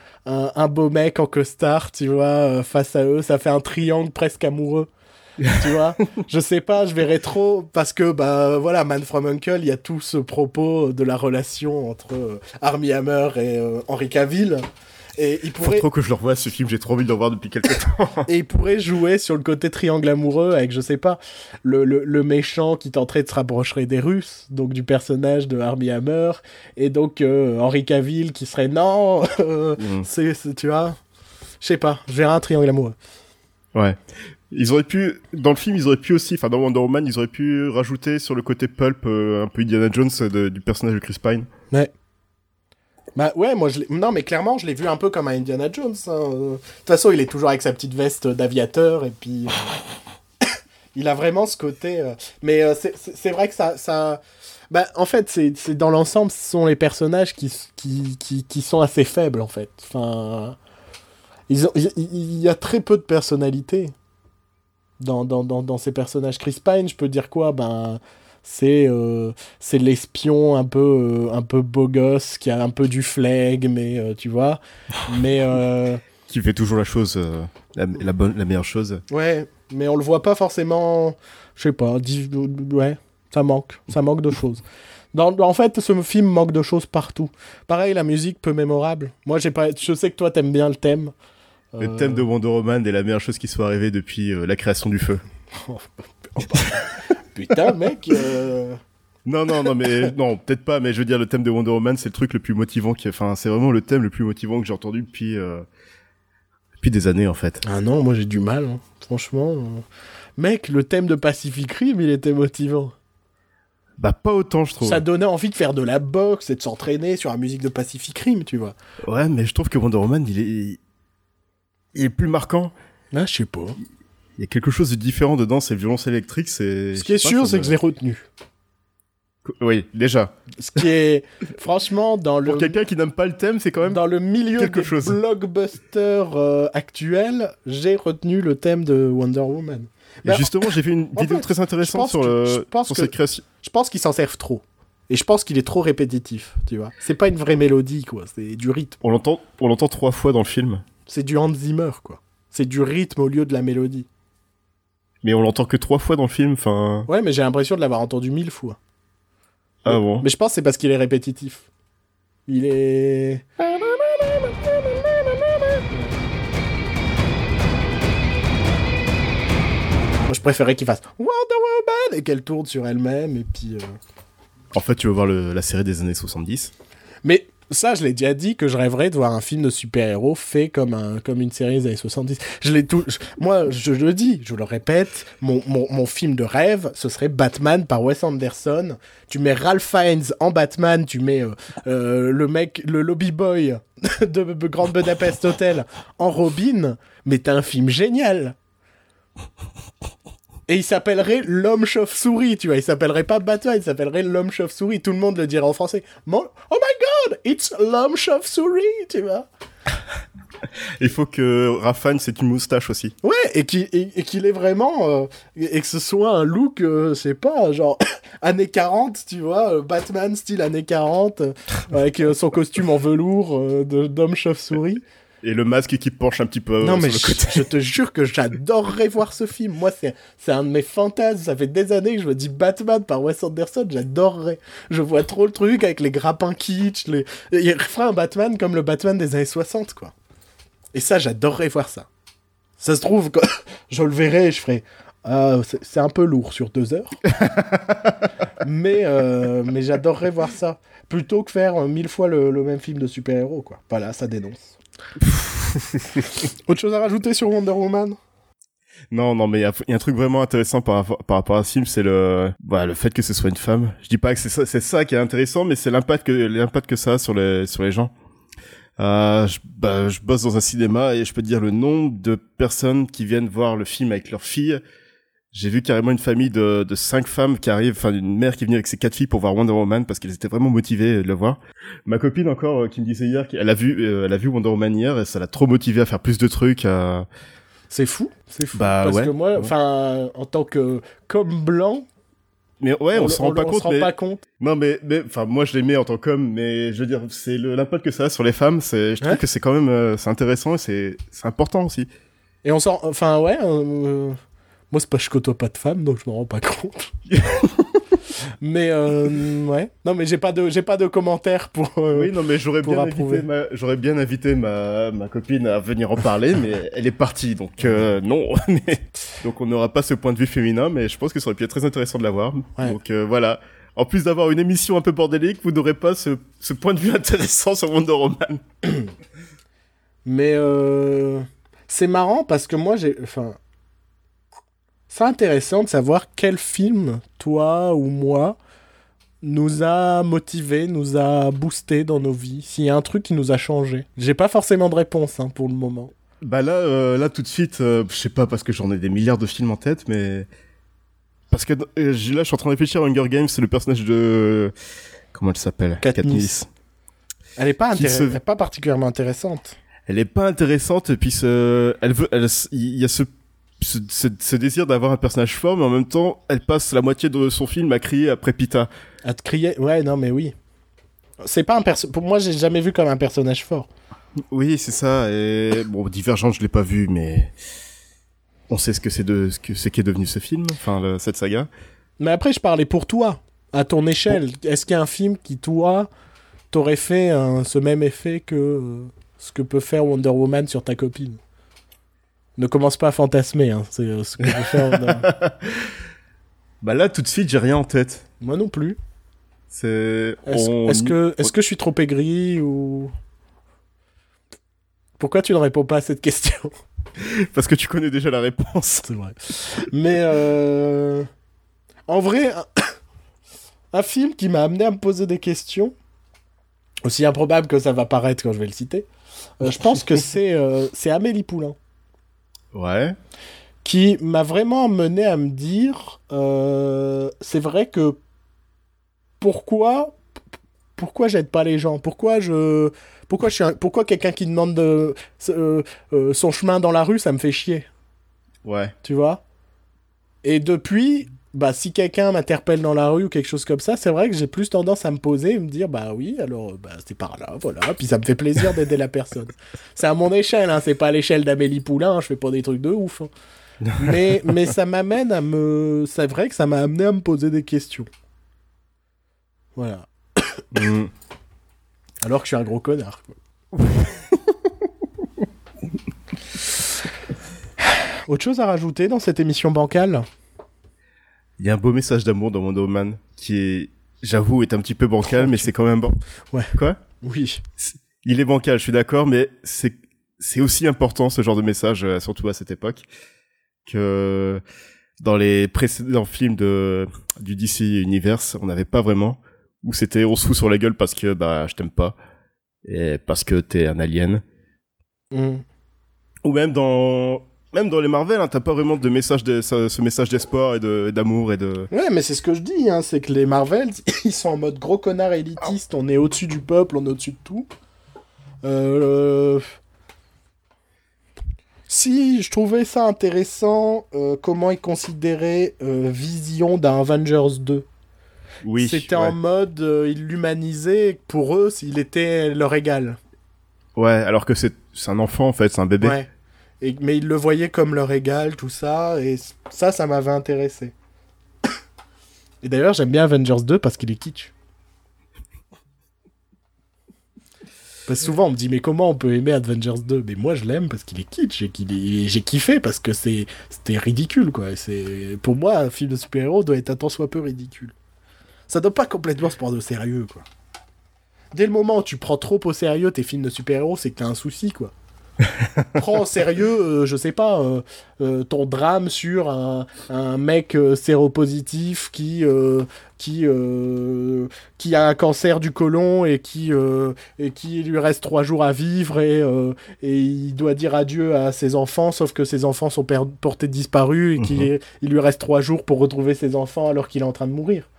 un beau mec en costard, tu vois, face à eux. Ça fait un triangle presque amoureux. [LAUGHS] tu vois Je sais pas, je verrais trop. Parce que, bah voilà, Man from Uncle, il y a tout ce propos de la relation entre euh, Armie Hammer et euh, Henry Cavill. Et il Faut pourrait, trop que je le revoie ce film, j'ai trop envie de le voir depuis quelques [LAUGHS] temps. et il pourrait jouer sur le côté triangle amoureux avec, je sais pas, le, le, le méchant qui tenterait de se rapprocher des Russes, donc du personnage de Armie Hammer, et donc euh, Henri Cavill qui serait non, euh, [LAUGHS] Mm. c'est, tu vois, je sais pas, je verrais un triangle amoureux. Ouais. Ils auraient pu, dans le film, ils auraient pu aussi, enfin dans Wonder Woman, ils auraient pu rajouter sur le côté pulp euh, un peu Indiana Jones euh, du personnage de Chris Pine. Ouais. Bah ouais, moi je. Non mais clairement je l'ai vu un peu comme un Indiana Jones. hein. De toute façon il est toujours avec sa petite veste d'aviateur et puis... euh, [COUGHS] il a vraiment ce côté... Mais c'est, vrai que ça... ça... Bah en fait c'est, dans l'ensemble ce sont les personnages qui, qui, qui, qui sont assez faibles en fait. Enfin... il y a très peu de personnalité dans, dans, dans, dans ces personnages. Chris Pine, je peux dire quoi? Ben c'est euh, c'est l'espion un peu euh, un peu beau gosse qui a un peu du flegme mais euh, tu vois [LAUGHS] mais euh, Qui fait toujours la chose, la, la bonne, la meilleure chose. ouais mais on le voit pas forcément je sais pas ouais ça manque ça manque de choses dans, en fait, ce film manque de choses partout. Pareil, la musique peu mémorable. Moi, j'ai pas. Je sais que toi, t'aimes bien le thème. Le Euh, thème de Wonder Woman est la meilleure chose qui soit arrivée depuis euh, la création du feu. [LAUGHS] Putain, mec. euh, Non, non, non, mais non, peut-être pas, mais je veux dire, le thème de Wonder Woman, c'est le truc le plus motivant qui, enfin, c'est vraiment le thème le plus motivant que j'ai entendu depuis, depuis des années, en fait. Ah non, moi j'ai du mal. hein. Franchement, mec, le thème de Pacific Rim, il était motivant. Bah, pas autant, je trouve. Ça donnait envie de faire de la boxe et de s'entraîner sur la musique de Pacific Rim, tu vois. Ouais, mais je trouve que Wonder Woman, il est, est plus marquant. Ah, je sais pas. Il y a quelque chose de différent dedans, c'est le violoncelle électrique, c'est... Ce qui est sûr, c'est que je l'ai retenu. Oui, déjà. Ce qui est, [LAUGHS] franchement, dans le, Pour quelqu'un qui n'aime pas le thème, c'est quand même... dans le milieu quelque des chose. blockbusters euh, actuels, j'ai retenu le thème de Wonder Woman. Et justement, j'ai fait une vidéo fait, très intéressante sur, le, je pense sur que- cette création. Je pense qu'ils s'en servent trop. Et je pense qu'il est trop répétitif, tu vois. C'est pas une vraie mélodie, quoi. C'est du rythme. On l'entend, on l'entend trois fois dans le film, C'est du Hans Zimmer, quoi. C'est du rythme au lieu de la mélodie. mais on l'entend que trois fois dans le film, enfin... Ouais, mais j'ai l'impression de l'avoir entendu mille fois. Ah bon Mais je pense que c'est parce qu'il est répétitif. Il est. Moi, je préférais qu'il fasse Wonder Woman et qu'elle tourne sur elle-même et puis. euh, En fait, tu vas voir le- la série des années 70. Mais ça, je l'ai déjà dit que je rêverais de voir un film de super-héros fait comme, un, comme une série des années 70. Je l'ai tout. moi, je le dis, je le répète, mon, mon, mon film de rêve, ce serait Batman par Wes Anderson. Tu mets Ralph Fiennes en Batman, tu mets euh, euh, le mec, le lobby boy [LAUGHS] de Grand Budapest Hotel en Robin, mais t'as un film génial. Et il s'appellerait l'homme chauve-souris, tu vois. Il s'appellerait pas Batman, il s'appellerait l'homme chauve-souris. Tout le monde le dirait en français. Mon- Oh my god, it's l'homme chauve-souris, tu vois. [LAUGHS] Il faut que Raffan, c'est une moustache aussi. Ouais, et qu'il et, et qu'il ait vraiment. euh, et que ce soit un look, euh, je sais pas, genre [COUGHS] années 40, tu vois. euh, Batman style années 40, euh, avec euh, son costume en velours d'homme chauve-souris. Et le masque qui penche un petit peu Non, sur mais le je, côté. je te jure que j'adorerais voir ce film. Moi, c'est c'est un de mes fantasmes. Ça fait des années que je me dis Batman par Wes Anderson. J'adorerais. Je vois trop le truc avec les grappins kitsch. Les... Il ferait un Batman comme le Batman des années 60, quoi. Et ça, j'adorerais voir ça. Ça se trouve, quand [LAUGHS] je le verrais et je ferais. Ah, c'est c'est un peu lourd sur deux heures. [LAUGHS] mais euh, mais j'adorerais voir ça. Plutôt que faire euh, mille fois le, le même film de super-héros, quoi. Voilà, ça dénonce. [LAUGHS] Autre chose à rajouter sur Wonder Woman? Non, non, mais il y a, un truc vraiment intéressant par, par rapport à ce film, c'est le, bah, le fait que ce soit une femme. Je dis pas que c'est ça, qui est intéressant, mais c'est l'impact que, que ça a sur les, sur les gens. Euh, je, bah, je bosse dans un cinéma et je peux te dire le nombre de personnes qui viennent voir le film avec leurs filles. J'ai vu carrément une famille de, de cinq femmes qui arrivent, enfin une mère qui est venue avec ses quatre filles pour voir Wonder Woman parce qu'elles étaient vraiment motivées de le voir. Ma copine encore euh, qui me disait hier qu'elle a vu, euh, elle a vu Wonder Woman hier et ça l'a trop motivée à faire plus de trucs. à- C'est fou, c'est fou. Bah, Parce ouais. que moi, Ouais. enfin, en tant que comme blanc, Mais ouais, on, le- se rend pas on compte. se rend mais... pas compte. Non, mais, mais, enfin, moi, je l'aimais en tant qu'homme, mais je veux dire, c'est l'impact que ça a sur les femmes, c'est, je trouve que c'est quand même, euh, c'est intéressant et c'est, c'est important aussi. Et on s'en, enfin ouais. euh, moi, c'est pas que je côtoie pas de femmes, donc je m'en rends pas compte. [LAUGHS] mais euh, ouais. Non, mais j'ai pas de, j'ai pas de commentaires pour. euh, Oui, non, mais j'aurais bien ma, j'aurais bien invité ma, ma copine à venir en parler, mais elle est partie, donc, euh, non. [LAUGHS] Mais- donc on n'aura pas ce point de vue féminin, mais je pense que ça aurait pu être très intéressant de l'avoir. Ouais. Donc, euh, voilà. En plus d'avoir une émission un peu bordélique, vous n'aurez pas ce, ce point de vue [LAUGHS] intéressant sur Wonder Woman. Mais c'est marrant parce que moi, j'ai. Enfin. C'est intéressant de savoir quel film, toi ou moi, nous a motivé, nous a boosté dans nos vies. S'il y a un truc qui nous a changé. J'ai pas forcément de réponse hein, pour le moment. Bah là, euh, là tout de suite, euh, je sais pas parce que j'en ai des milliards de films en tête, mais parce que euh, là, je suis en train de réfléchir à Hunger Games, c'est le personnage de comment elle s'appelle? Katniss. Elle est pas, se- elle est pas particulièrement intéressante. Elle est pas intéressante et puis ce... elle veut, elle, il y a ce ce, ce, ce désir d'avoir un personnage fort, mais en même temps, elle passe la moitié de son film à crier après Pita. À te crier. Ouais, non, mais oui. C'est pas un perso. Pour moi, j'ai jamais vu comme un personnage fort. Oui, c'est ça. Et bon, Divergente, je l'ai pas vu, mais on sait ce que c'est de ce que c'est qui est devenu ce film, enfin le- cette saga. Mais après, je parlais pour toi, à ton échelle. Est-ce qu'il y a un film qui, toi, t'aurait fait un- ce même effet que euh, ce que peut faire Wonder Woman sur ta copine? Ne commence pas à fantasmer, hein. c'est euh, ce que peut faire [LAUGHS] Bah là, tout de suite, j'ai rien en tête. Moi non plus. C'est. Est-ce on- est-ce que, est que je suis trop aigri ou. Pourquoi tu ne réponds pas à cette question? [LAUGHS] Parce que tu connais déjà la réponse. C'est vrai. Mais euh, en vrai, un... [COUGHS] un film qui m'a amené à me poser des questions, aussi improbable que ça va paraître quand je vais le citer, euh, je pense que [LAUGHS] c'est euh, c'est Amélie Poulain Ouais. qui m'a vraiment mené à me dire, euh, c'est vrai que pourquoi pourquoi j'aide pas les gens? Pourquoi je pourquoi je suis un- pourquoi quelqu'un qui demande de, euh, euh, son chemin dans la rue, ça me fait chier? Ouais. tu vois? Et depuis, bah, si quelqu'un m'interpelle dans la rue ou quelque chose comme ça, c'est vrai que j'ai plus tendance à me poser et me dire, bah oui, alors, bah, c'est par là, voilà. Puis ça me fait plaisir d'aider la personne. C'est à mon échelle, hein, c'est pas à l'échelle d'Amélie Poulain, hein, je fais pas des trucs de ouf. hein. [LAUGHS] mais, mais ça m'amène à me. C'est vrai que ça m'a amené à me poser des questions. Voilà. Mm. [COUGHS] Alors que je suis un gros connard. quoi. [LAUGHS] Autre chose à rajouter dans cette émission bancale? Il y a un beau message d'amour dans Wonder Woman qui est, j'avoue, est un petit peu bancal, mais c'est quand même bon. Ouais. Quoi? Oui. Il est bancal, je suis d'accord, mais c'est c'est aussi important ce genre de message, euh, surtout à cette époque, que dans les précédents films de du DC Universe, on n'avait pas vraiment où c'était on se fout sur la gueule parce que bah je t'aime pas et parce que t'es un alien. Mm. Ou même dans même dans les Marvel, hein, t'as pas vraiment de message de ce, message d'espoir et de d'amour et de Ouais, mais c'est ce que je dis, hein, c'est que les Marvel, [LAUGHS] ils sont en mode gros connard élitiste, on est au-dessus du peuple, on est au-dessus de tout. Euh, Si je trouvais ça intéressant, euh, comment ils considéraient euh, Vision d'un Avengers 2. oui. C'était ouais. en mode, ils l'humanisaient, pour eux, il était leur égal. Ouais, alors que c'est c'est un enfant en fait, c'est un bébé. Ouais. Mais ils le voyaient comme leur égal, tout ça, et ça, ça m'avait intéressé. Et d'ailleurs, j'aime bien Avengers 2 parce qu'il est kitsch. Parce que souvent, on me dit, mais comment on peut aimer Avengers 2 Mais moi, je l'aime parce qu'il est kitsch et qu'il j'ai kiffé parce que c'est... c'était ridicule, quoi. C'est... Pour moi, un film de super-héros doit être un tant soit peu ridicule. Ça doit pas complètement se prendre au sérieux, quoi. Dès le moment où tu prends trop au sérieux tes films de super-héros, c'est que t'as un souci, quoi. [LAUGHS] Prends au sérieux, euh, je sais pas, euh, euh, ton drame sur un, un mec euh, séropositif qui, qui, qui a un cancer du côlon et qui, et qui lui reste trois jours à vivre et, et il doit dire adieu à ses enfants, sauf que ses enfants sont portés disparus et qu'il Mhm. il lui reste trois jours pour retrouver ses enfants alors qu'il est en train de mourir.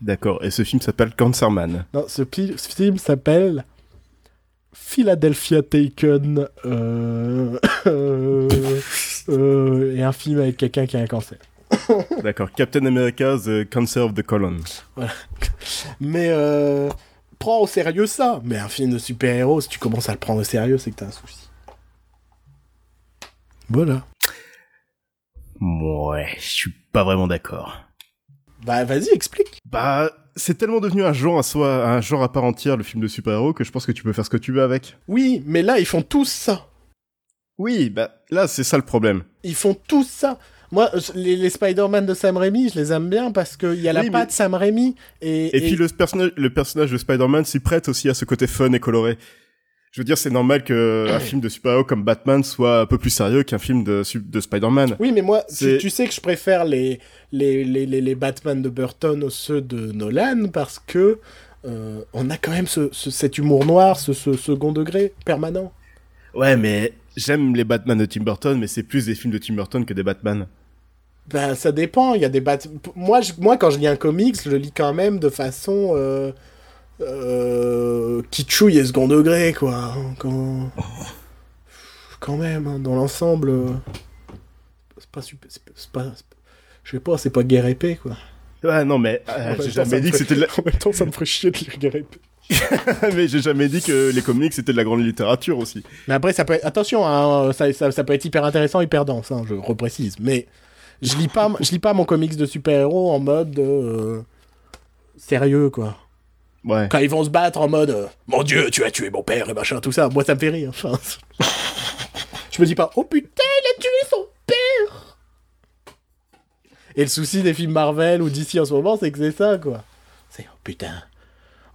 D'accord. Et ce film s'appelle Cancerman. Non, ce film s'appelle Philadelphia Taken euh, [COUGHS] euh, et un film avec quelqu'un qui a un cancer. [COUGHS] D'accord. Captain America, The Cancer of the Colon. Mais euh, prends au sérieux ça. Mais un film de super-héros, si tu commences à le prendre au sérieux, c'est que t'as un souci. Voilà. Ouais, je suis pas vraiment d'accord. Bah vas-y, explique. Bah, c'est tellement devenu un genre à soi, un genre à part entière, le film de super-héros, que je pense que tu peux faire ce que tu veux avec. Oui, mais là, ils font tous ça. Oui, bah, là, c'est ça le problème. Ils font tous ça. Moi, je- les, les Spider-Man de Sam Raimi, je les aime bien parce qu'il y a la Oui, mais- patte Sam Raimi. Et, Et, puis le personnage, le personnage de Spider-Man s'y prête aussi à ce côté fun et coloré. Je veux dire, c'est normal que [CLEARS THROAT] un film de super-héros comme Batman soit un peu plus sérieux qu'un film de, Spider-Man. Oui, mais moi, tu, sais que je préfère les, les, les, les, les Batman de Burton aux ceux de Nolan parce que euh, on a quand même ce, ce- cet humour noir, ce, ce second degré permanent. Ouais, mais j'aime les Batman de Tim Burton, mais c'est plus des films de Tim Burton que des Batman. Ben, ça dépend. Il y a des bat... moi, je- moi, quand je lis un comics, je le lis quand même de façon euh, euh, kitschouille et second degré, quoi. Quand, [LAUGHS] quand même, hein, dans l'ensemble, euh, c'est pas super. C'est pas, pas- je sais pas, c'est pas guerre épée, quoi. Ouais, non, mais euh, En même j'ai temps, ça jamais me dit que ferait- c'était de la... En même temps, ça me ferait chier de lire guerre épée. [LAUGHS] mais j'ai jamais dit que les comics c'était de la grande littérature aussi. Mais après, ça peut être... attention, hein, ça, ça, ça peut être hyper intéressant, hyper dense, hein, je reprécise. Mais je lis pas, je lis pas mon comics de super-héros en mode euh, sérieux, quoi. Ouais. Quand ils vont se battre en mode euh, Mon Dieu, tu as tué mon père et machin, tout ça, moi ça me fait rire. Enfin, [LAUGHS] je me dis pas Oh putain, il a tué son père Et le souci des films Marvel ou DC en ce moment, c'est que c'est ça, quoi. C'est Oh putain.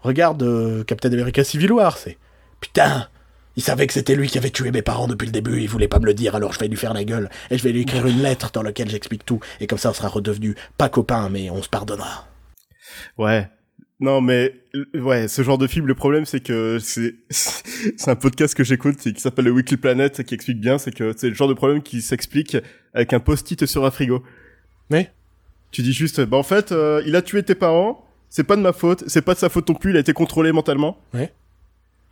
Regarde euh, Captain America Civil War, c'est Putain il savait que c'était lui qui avait tué mes parents depuis le début, il voulait pas me le dire, alors je vais lui faire la gueule, et je vais lui écrire une lettre dans laquelle j'explique tout, et comme ça on sera redevenu pas copains, mais on se pardonnera. Ouais. Non, mais euh, ouais, ce genre de film, le problème c'est que c'est [LAUGHS] c'est un podcast que j'écoute qui s'appelle le Weekly Planet qui explique bien, c'est que c'est le genre de problème qui s'explique avec un post-it sur un frigo. Mais? Tu dis juste, bah en fait, euh, il a tué tes parents, c'est pas de ma faute, c'est pas de sa faute non plus, il a été contrôlé mentalement. Ouais.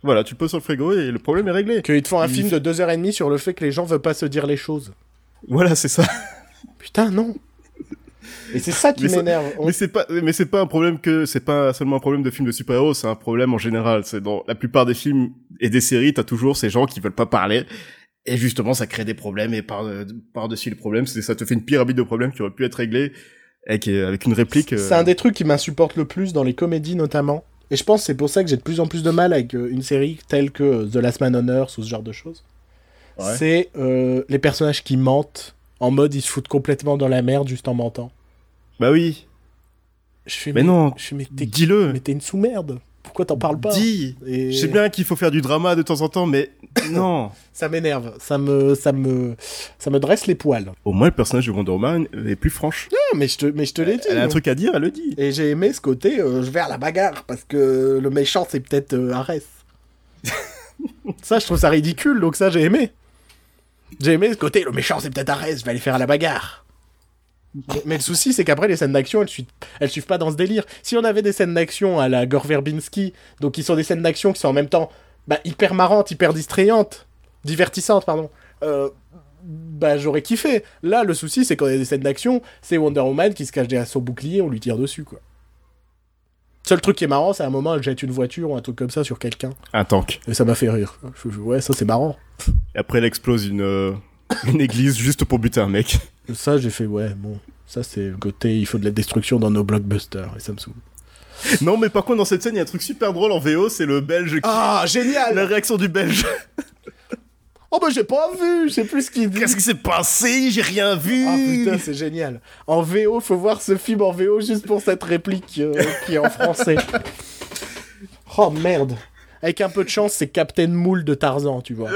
Voilà, tu le poses sur le frigo et le problème est réglé. Qu'ils te font un Il film de deux heures et demie sur le fait que les gens veulent pas se dire les choses. Voilà, c'est ça. Putain, non. Et c'est ça qui m'énerve. On- Mais c'est pas, mais c'est pas un problème que, c'est pas seulement un problème de film de super-héros, c'est un problème en général. C'est dans la plupart des films et des séries, t'as toujours ces gens qui veulent pas parler. Et justement, ça crée des problèmes et par, par-dessus les problèmes, c'est, ça te fait une pyramide de problèmes qui aurait pu être réglée avec, avec une réplique. euh, C'est un des trucs qui m'insupporte le plus dans les comédies notamment. Et je pense c'est pour ça que j'ai de plus en plus de mal avec euh, une série telle que euh, The Last Man on Earth ou ce genre de choses. Ouais. C'est euh, les personnages qui mentent en mode ils se foutent complètement dans la merde juste en mentant. Bah oui. Je fais Mais non. Je Dis-le. mais t'es une sous-merde. Pourquoi t'en parles pas? Dis. Et Je sais bien qu'il faut faire du drama de temps en temps, mais [COUGHS] non. ça m'énerve. Ça me ça me ça me dresse les poils. Au moins, le personnage de Wonder Woman est plus franche. Ah, mais je te mais je te l'ai dit. Elle a un moi. truc à dire, elle le dit. Et j'ai aimé ce côté, euh, je vais à la bagarre, parce que le méchant, c'est peut-être euh, Arès. [LAUGHS] ça, je trouve ça ridicule, donc ça, j'ai aimé. J'ai aimé ce côté, le méchant, c'est peut-être Arès, je vais aller faire la bagarre. Mais, le souci, c'est qu'après, les scènes d'action, elles suivent, suivent pas dans ce délire. Si on avait des scènes d'action à la Gore Verbinski, donc qui sont des scènes d'action qui sont en même temps bah, hyper marrantes, hyper distrayantes, divertissantes, pardon, euh, bah j'aurais kiffé. Là, le souci, c'est qu'on a des scènes d'action, c'est Wonder Woman qui se cache derrière son bouclier, on lui tire dessus, quoi. Seul truc qui est marrant, c'est à un moment, elle jette une voiture ou un truc comme ça sur quelqu'un. Un tank. Et ça m'a fait rire. Je- je- ouais, ça c'est marrant. Et après, elle explose une, euh, [LAUGHS] une église juste pour buter un mec. Ça, j'ai fait, ouais, bon. Ça, c'est le côté, il faut de la destruction dans nos blockbusters, et ça me saoule. Non, mais par contre, dans cette scène, il y a un truc super drôle en VO, c'est le belge qui... Ah, génial La réaction du belge. Oh bah j'ai pas vu, je sais plus ce qu'il dit. Qu'est-ce qui s'est passé? J'ai rien vu. Ah putain, c'est génial. En VO, faut voir ce film en VO juste pour cette réplique euh, qui est en français. [LAUGHS] Oh merde. Avec un peu de chance, c'est Captain Moule de Tarzan, tu vois.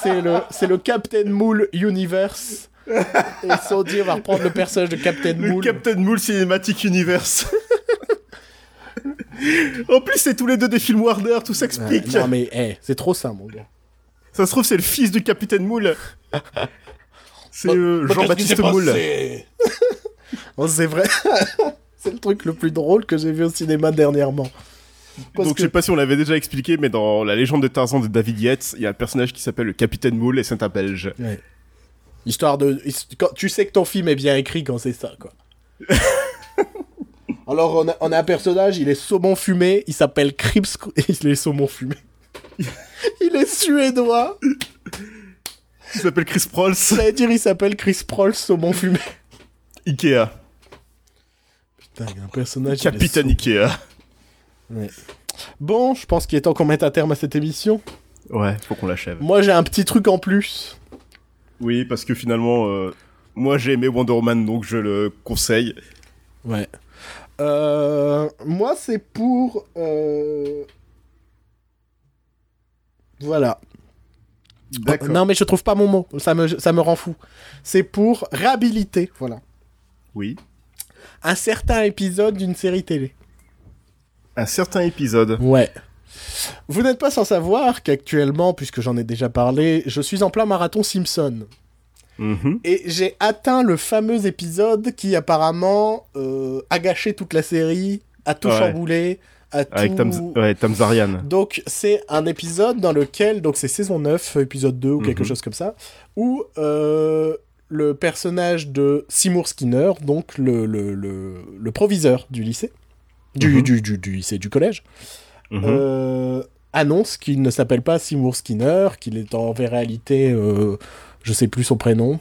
C'est le, c'est le Captain Moule Universe. Et dit, on va reprendre le personnage de Captain Le Moule. Captain Moule Cinematic Universe. [LAUGHS] en plus, c'est tous les deux des films Warner, tout s'explique. non mais, eh, c'est trop ça, mon gars. Ça se trouve, c'est le fils du Capitaine Moule. C'est euh, Jean-Baptiste Moule. [LAUGHS] Oh, c'est vrai. [LAUGHS] c'est le truc le plus drôle que j'ai vu au cinéma dernièrement. Parce Donc, que- je sais pas si on l'avait déjà expliqué, mais dans la légende de Tarzan de David Yates, il y a un personnage qui s'appelle le Capitaine Moule et c'est un Belge. Ouais. Histoire de. quand- tu sais que ton film est bien écrit quand c'est ça, quoi. [LAUGHS] Alors, on a, on a un personnage, il est saumon fumé, il s'appelle Crips. Il est saumon fumé. Il est suédois. Il s'appelle Chris Prolls. J'allais dire, il s'appelle Chris Proll, saumon fumé. Ikea. Putain, il y a un personnage. Capitaine Ikea. Ouais. Bon, je pense qu'il est temps qu'on mette un terme à cette émission. Ouais, faut qu'on l'achève. Moi, j'ai un petit truc en plus. Oui, parce que finalement, euh, moi j'ai aimé Wonder Woman, donc je le conseille. Ouais. Euh, moi, c'est pour. euh, Voilà. D'accord. Non, mais je trouve pas mon mot. Ça me, ça me rend fou. C'est pour réhabiliter, voilà, Oui. un certain épisode d'une série télé. Un certain épisode. Ouais. Vous n'êtes pas sans savoir qu'actuellement, puisque j'en ai déjà parlé, je suis en plein marathon Simpson. Mhm. Et j'ai atteint le fameux épisode qui apparemment euh, a gâché toute la série, a tout Ouais. chamboulé, Avec tout... Tam, ouais, Tam Zarian. Donc c'est un épisode dans lequel, donc c'est saison 9, épisode 2 ou quelque Mhm. chose comme ça, où euh, le personnage de Seymour Skinner, donc le, le, le, le proviseur du lycée, du, Mhm. du, du, du lycée, du collège, Mhm. euh, annonce qu'il ne s'appelle pas Seymour Skinner, qu'il est en réalité, euh, je sais plus son prénom,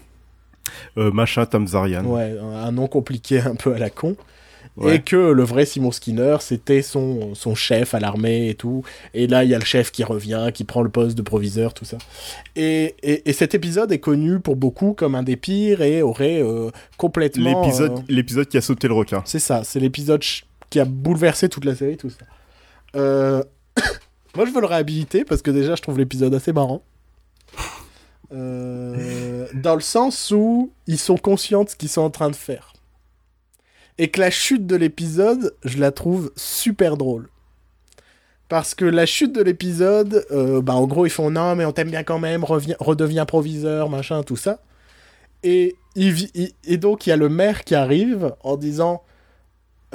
Euh, machin Tam Zarian. ouais, un, un nom compliqué [LAUGHS] un peu à la con. Ouais. Et que le vrai Seymour Skinner, c'était son, son chef à l'armée et tout. Et là, il y a le chef qui revient, qui prend le poste de proviseur, tout ça. Et, et, et cet épisode est connu pour beaucoup comme un des pires et aurait euh, complètement... L'épisode, euh, l'épisode qui a sauté le requin. c'est ça, c'est l'épisode qui a bouleversé toute la série, tout ça. Euh, [COUGHS] Moi, je veux le réhabiliter parce que déjà, je trouve l'épisode assez marrant. Dans le sens où ils sont conscients de ce qu'ils sont en train de faire. Et que la chute de l'épisode, je la trouve super drôle. Parce que la chute de l'épisode, euh, bah en gros, ils font non, mais on t'aime bien quand même, redeviens proviseur, machin, tout ça. Et, donc, il y a le maire qui arrive en disant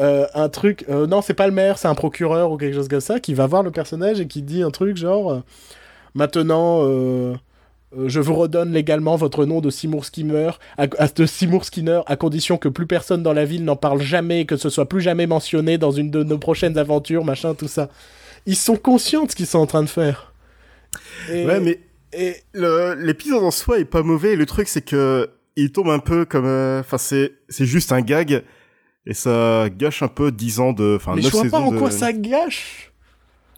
euh, un truc. euh, non, c'est pas le maire, c'est un procureur ou quelque chose comme ça, qui va voir le personnage et qui dit un truc genre Maintenant, je vous redonne légalement votre nom de Seymour Skinner, à, de Seymour Skinner, à condition que plus personne dans la ville n'en parle jamais, que ce soit plus jamais mentionné dans une de nos prochaines aventures, machin, tout ça. Ils sont conscients de ce qu'ils sont en train de faire. Et- Ouais, mais et l'épisode en soi est pas mauvais. Le truc, c'est que il tombe un peu comme, euh, enfin, c'est, c'est juste un gag et ça gâche un peu 10 ans de, enfin, Mais 9 je vois pas en de- quoi ça gâche.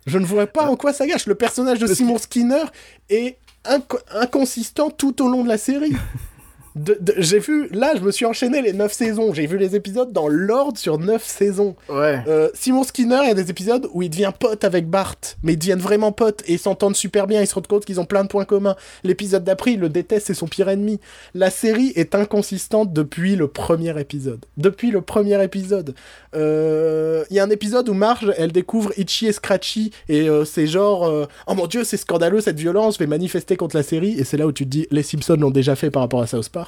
Je ne vois pas en quoi ça gâche. Le personnage de Parce Seymour Skinner est inco- inconsistant tout au long de la série. [LAUGHS] De- de- j'ai vu, là, je me suis enchaîné les 9 saisons. J'ai vu les épisodes dans l'ordre sur 9 saisons. Ouais. Euh, Seymour Skinner, il y a des épisodes où il devient pote avec Bart, mais ils deviennent vraiment potes et ils s'entendent super bien, ils se rendent compte qu'ils ont plein de points communs. L'épisode d'après, il le déteste, c'est son pire ennemi. La série est inconsistante depuis le premier épisode. Depuis le premier épisode. Euh, Il y a un épisode où Marge, elle découvre Itchy et Scratchy et euh, c'est genre euh, Oh mon dieu, c'est scandaleux cette violence, je vais manifester contre la série. Et c'est là où tu te dis Les Simpsons l'ont déjà fait par rapport à South Park.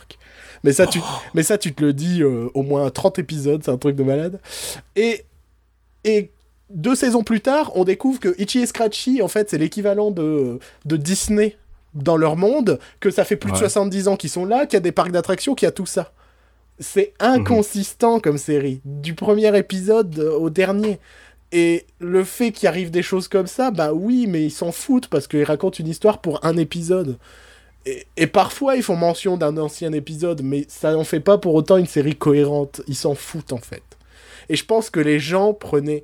Mais ça, tu, mais ça, tu te le dis euh, au moins 30 épisodes, c'est un truc de malade. Et, et deux saisons plus tard, on découvre que Itchy et Scratchy, en fait, c'est l'équivalent de, de Disney dans leur monde, que ça fait plus de Ouais. 70 ans qu'ils sont là, qu'il y a des parcs d'attractions, qu'il y a tout ça. C'est inconsistant comme série, du premier épisode au dernier. Et le fait qu'il arrive des choses comme ça, bah oui, mais ils s'en foutent parce qu'ils racontent une histoire pour un épisode. Et, et parfois, ils font mention d'un ancien épisode, mais ça n'en fait pas pour autant une série cohérente. Ils s'en foutent en fait. Et je pense que les gens prenaient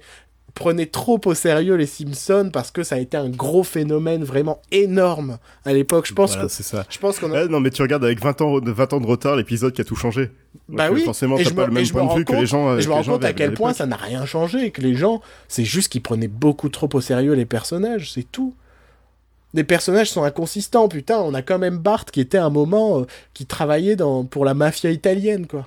prenait trop au sérieux les Simpsons parce que ça a été un gros phénomène vraiment énorme à l'époque. Je pense Voilà, que c'est ça. je pense qu'on a... Ouais, non, mais tu regardes avec 20 ans, 20 ans de retard l'épisode qui a tout changé. Bah Donc, oui, Forcément, t'as pas me- le même point de rends vue que compte- les gens. Et je que me rends compte à quel point ça n'a rien changé et que les gens, c'est juste qu'ils prenaient beaucoup trop au sérieux les personnages, c'est tout. Les personnages sont inconsistants, putain. On a quand même Bart qui était un moment euh, qui travaillait pour la mafia italienne, quoi.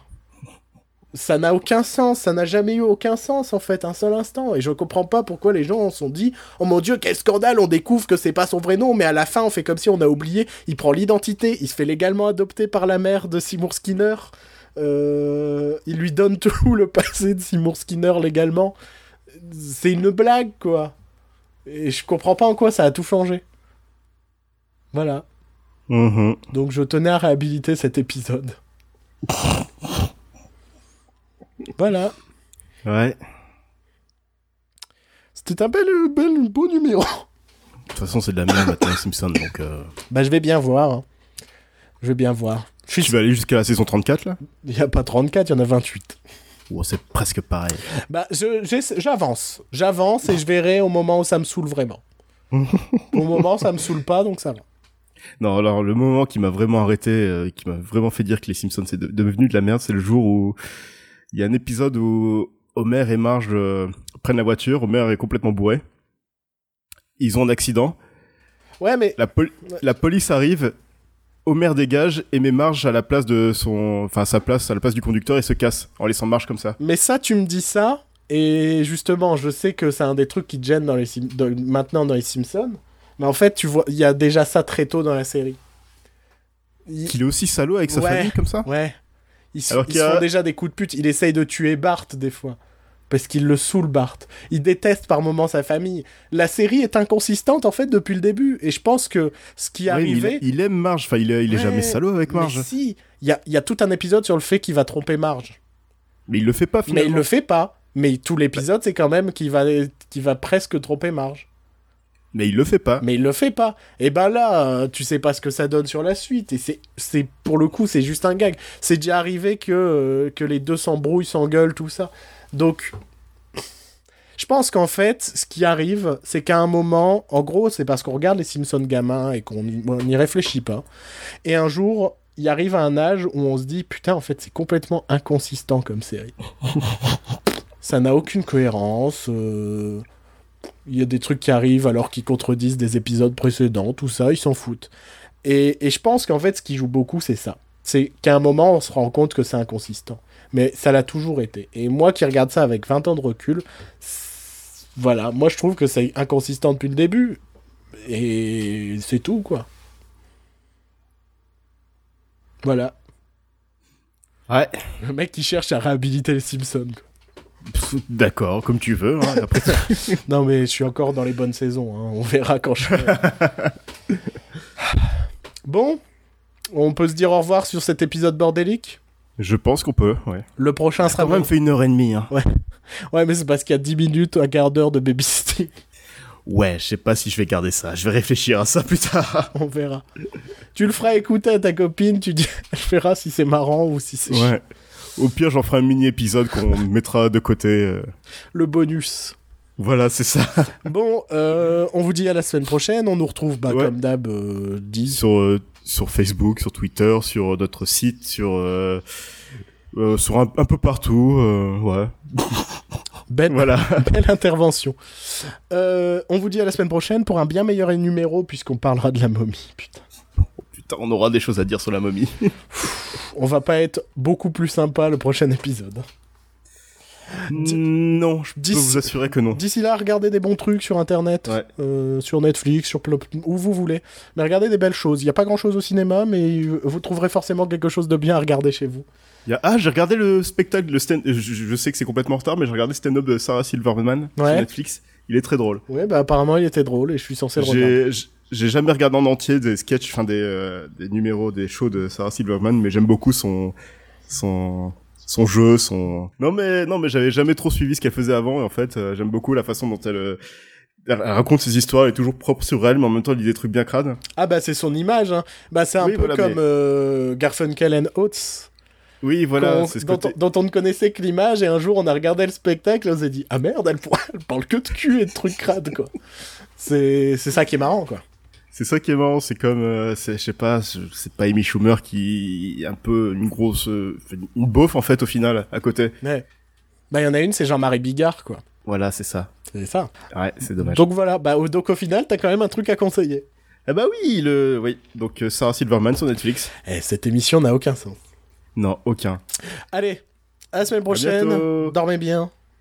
Ça n'a aucun sens, ça n'a jamais eu aucun sens en fait, un seul instant. Et je comprends pas pourquoi les gens se sont dit Oh mon dieu, quel scandale, on découvre que c'est pas son vrai nom, mais à la fin on fait comme si on a oublié. Il prend l'identité, il se fait légalement adopter par la mère de Seymour Skinner. Euh, il lui donne tout le passé de Seymour Skinner légalement. C'est une blague quoi. Et je comprends pas en quoi ça a tout changé. Voilà. Mhm. Donc je tenais à réhabiliter cet épisode. voilà. Ouais. C'était un bel, bel beau numéro. De toute façon, c'est de la merde maintenant, les Simpsons. Donc, euh, Bah je vais bien voir. hein. Je vais bien voir. Je suis... tu vas aller jusqu'à la saison 34 là? Il n'y a pas 34, il y en a 28. Ou c'est presque pareil. Bah j'avance. J'avance et je verrai au moment où ça me saoule vraiment. [LAUGHS] au moment ça me saoule pas, donc ça va. Non, alors le moment qui m'a vraiment arrêté, euh, qui m'a vraiment fait dire que les Simpsons c'est de- devenu de la merde, c'est le jour où il y a un épisode où Homer et Marge euh, prennent la voiture, Homer est complètement bourré. Ils ont un accident, Ouais, mais la, pol- la police arrive, Homer dégage et met Marge à la place de son, enfin à sa place, à la place du conducteur et se casse en laissant Marge comme ça. Mais ça, tu me dis ça, et justement, je sais que c'est un des trucs qui te gêne dans les Sim- dans- maintenant dans les Simpsons. Mais en fait, tu vois, il y a déjà ça très tôt dans la série. Il- Qu'il est aussi salaud avec sa Ouais. famille comme ça [LAUGHS] Ouais. Ils, se- Alors ils se a- font déjà des coups de pute. Il essaye de tuer Bart des fois. Parce qu'il le saoule, Bart. Il déteste par moments sa famille. La série est inconsistante, en fait, depuis le début. Et je pense que ce qui est Ouais, mais il, arrivé... il aime Marge, enfin il est, il est Ouais, jamais salaud avec mais Marge. si, il y a, il y a tout un épisode sur le fait qu'il va tromper Marge. Mais il le fait pas Mais finalement. il le fait pas. Mais tout l'épisode, c'est quand même qu'il va, qu'il va presque tromper Marge. Mais il le fait pas. Mais il le fait pas. Et ben là, euh, tu sais pas ce que ça donne sur la suite. Et c'est, c'est pour le coup, c'est juste un gag. C'est déjà arrivé que, euh, que les deux s'embrouillent, s'engueulent, tout ça. Donc, je pense qu'en fait, ce qui arrive, c'est qu'à un moment, en gros, c'est parce qu'on regarde les Simpsons gamins et qu'on n'y réfléchit pas. Et un jour, il arrive à un âge où on se dit, putain, en fait, c'est complètement inconsistant comme série. [LAUGHS] ça n'a aucune cohérence. euh, Il y a des trucs qui arrivent alors qu'ils contredisent des épisodes précédents, tout ça, ils s'en foutent. Et, et je pense qu'en fait, ce qui joue beaucoup, c'est ça. C'est qu'à un moment, on se rend compte que c'est inconsistant. Mais ça l'a toujours été. Et moi qui regarde ça avec 20 ans de recul, voilà, moi je trouve que c'est inconsistant depuis le début. Et c'est tout, quoi. Voilà. Ouais. Le mec qui cherche à réhabiliter les Simpsons. quoi. [LAUGHS] D'accord, comme tu veux. hein, après, [LAUGHS] Non, mais je suis encore dans les bonnes saisons. hein. On verra quand je. [LAUGHS] bon, on peut se dire au revoir sur cet épisode bordélique? je pense qu'on peut, ouais. Le prochain sera a quand même fait une heure et demie. Hein? Ouais, mais c'est parce qu'il y a 10 minutes, un quart d'heure de babysitting. Ouais, je sais pas si je vais garder ça. Je vais réfléchir à ça plus tard. On verra. Tu le feras écouter à ta copine, tu dis, elle verra si c'est marrant ou si c'est ouais. Au pire, j'en ferai un mini épisode qu'on [LAUGHS] mettra de côté. euh. le bonus. Voilà, c'est ça. [LAUGHS] Bon, euh, on vous dit à la semaine prochaine. On nous retrouve, bah, Ouais. comme d'hab, euh, 10. sur euh, sur Facebook, sur Twitter, sur notre site, sur sur un, un peu partout. ouais. [LAUGHS] Belle, Voilà. belle intervention. On vous dit à la semaine prochaine pour un bien meilleur numéro, puisqu'on parlera de la momie. Putain. On aura des choses à dire sur la momie. [LAUGHS] On va pas être beaucoup plus sympa le prochain épisode. non, je peux vous assurer que non. D'ici là, regardez des bons trucs sur internet, Ouais. euh, sur Netflix, sur Plop- où vous voulez. Mais regardez des belles choses. Il n'y a pas grand chose au cinéma, mais vous trouverez forcément quelque chose de bien à regarder chez vous. Il y a- Ah, j'ai regardé le spectacle, le stand. Je, je sais que c'est complètement en retard, mais j'ai regardé le stand-up de Sarah Silverman sur. Netflix. Il est très drôle. Ouais, bah apparemment il était drôle et je suis censé le regarder. J'ai jamais regardé en entier des sketchs, enfin des, euh, des numéros, des shows de Sarah Silverman, mais j'aime beaucoup son son son jeu, son. Non mais non mais j'avais jamais trop suivi ce qu'elle faisait avant et en fait euh, j'aime beaucoup la façon dont elle, euh, elle raconte ses histoires, elle est toujours propre sur elle, mais en même temps elle dit des trucs bien crades. Ah bah c'est son image. Hein. Bah c'est un Oui, peu voilà, comme mais- euh, Garfunkel and Oates. Oui, voilà, c'est ce dont, côté. on, dont on ne connaissait que l'image, et un jour on a regardé le spectacle et on s'est dit Ah merde, elle, [LAUGHS] elle parle que de cul et de trucs crades, quoi. C'est c'est ça qui est marrant, quoi. C'est ça qui est marrant, c'est comme, euh, je sais pas, c'est pas Amy Schumer qui est un peu une grosse, euh, une beauf en fait au final à côté. Ouais. Bah, il y en a une, c'est Jean-Marie Bigard, quoi. Voilà, c'est ça. C'est ça. Ouais, c'est dommage. Donc voilà, bah, donc au final, t'as quand même un truc à conseiller. Ah bah oui, le, oui. Donc euh, Sarah Silverman sur Netflix. Eh, cette émission n'a aucun sens. Non, aucun. Allez, à la semaine prochaine. Dormez bien.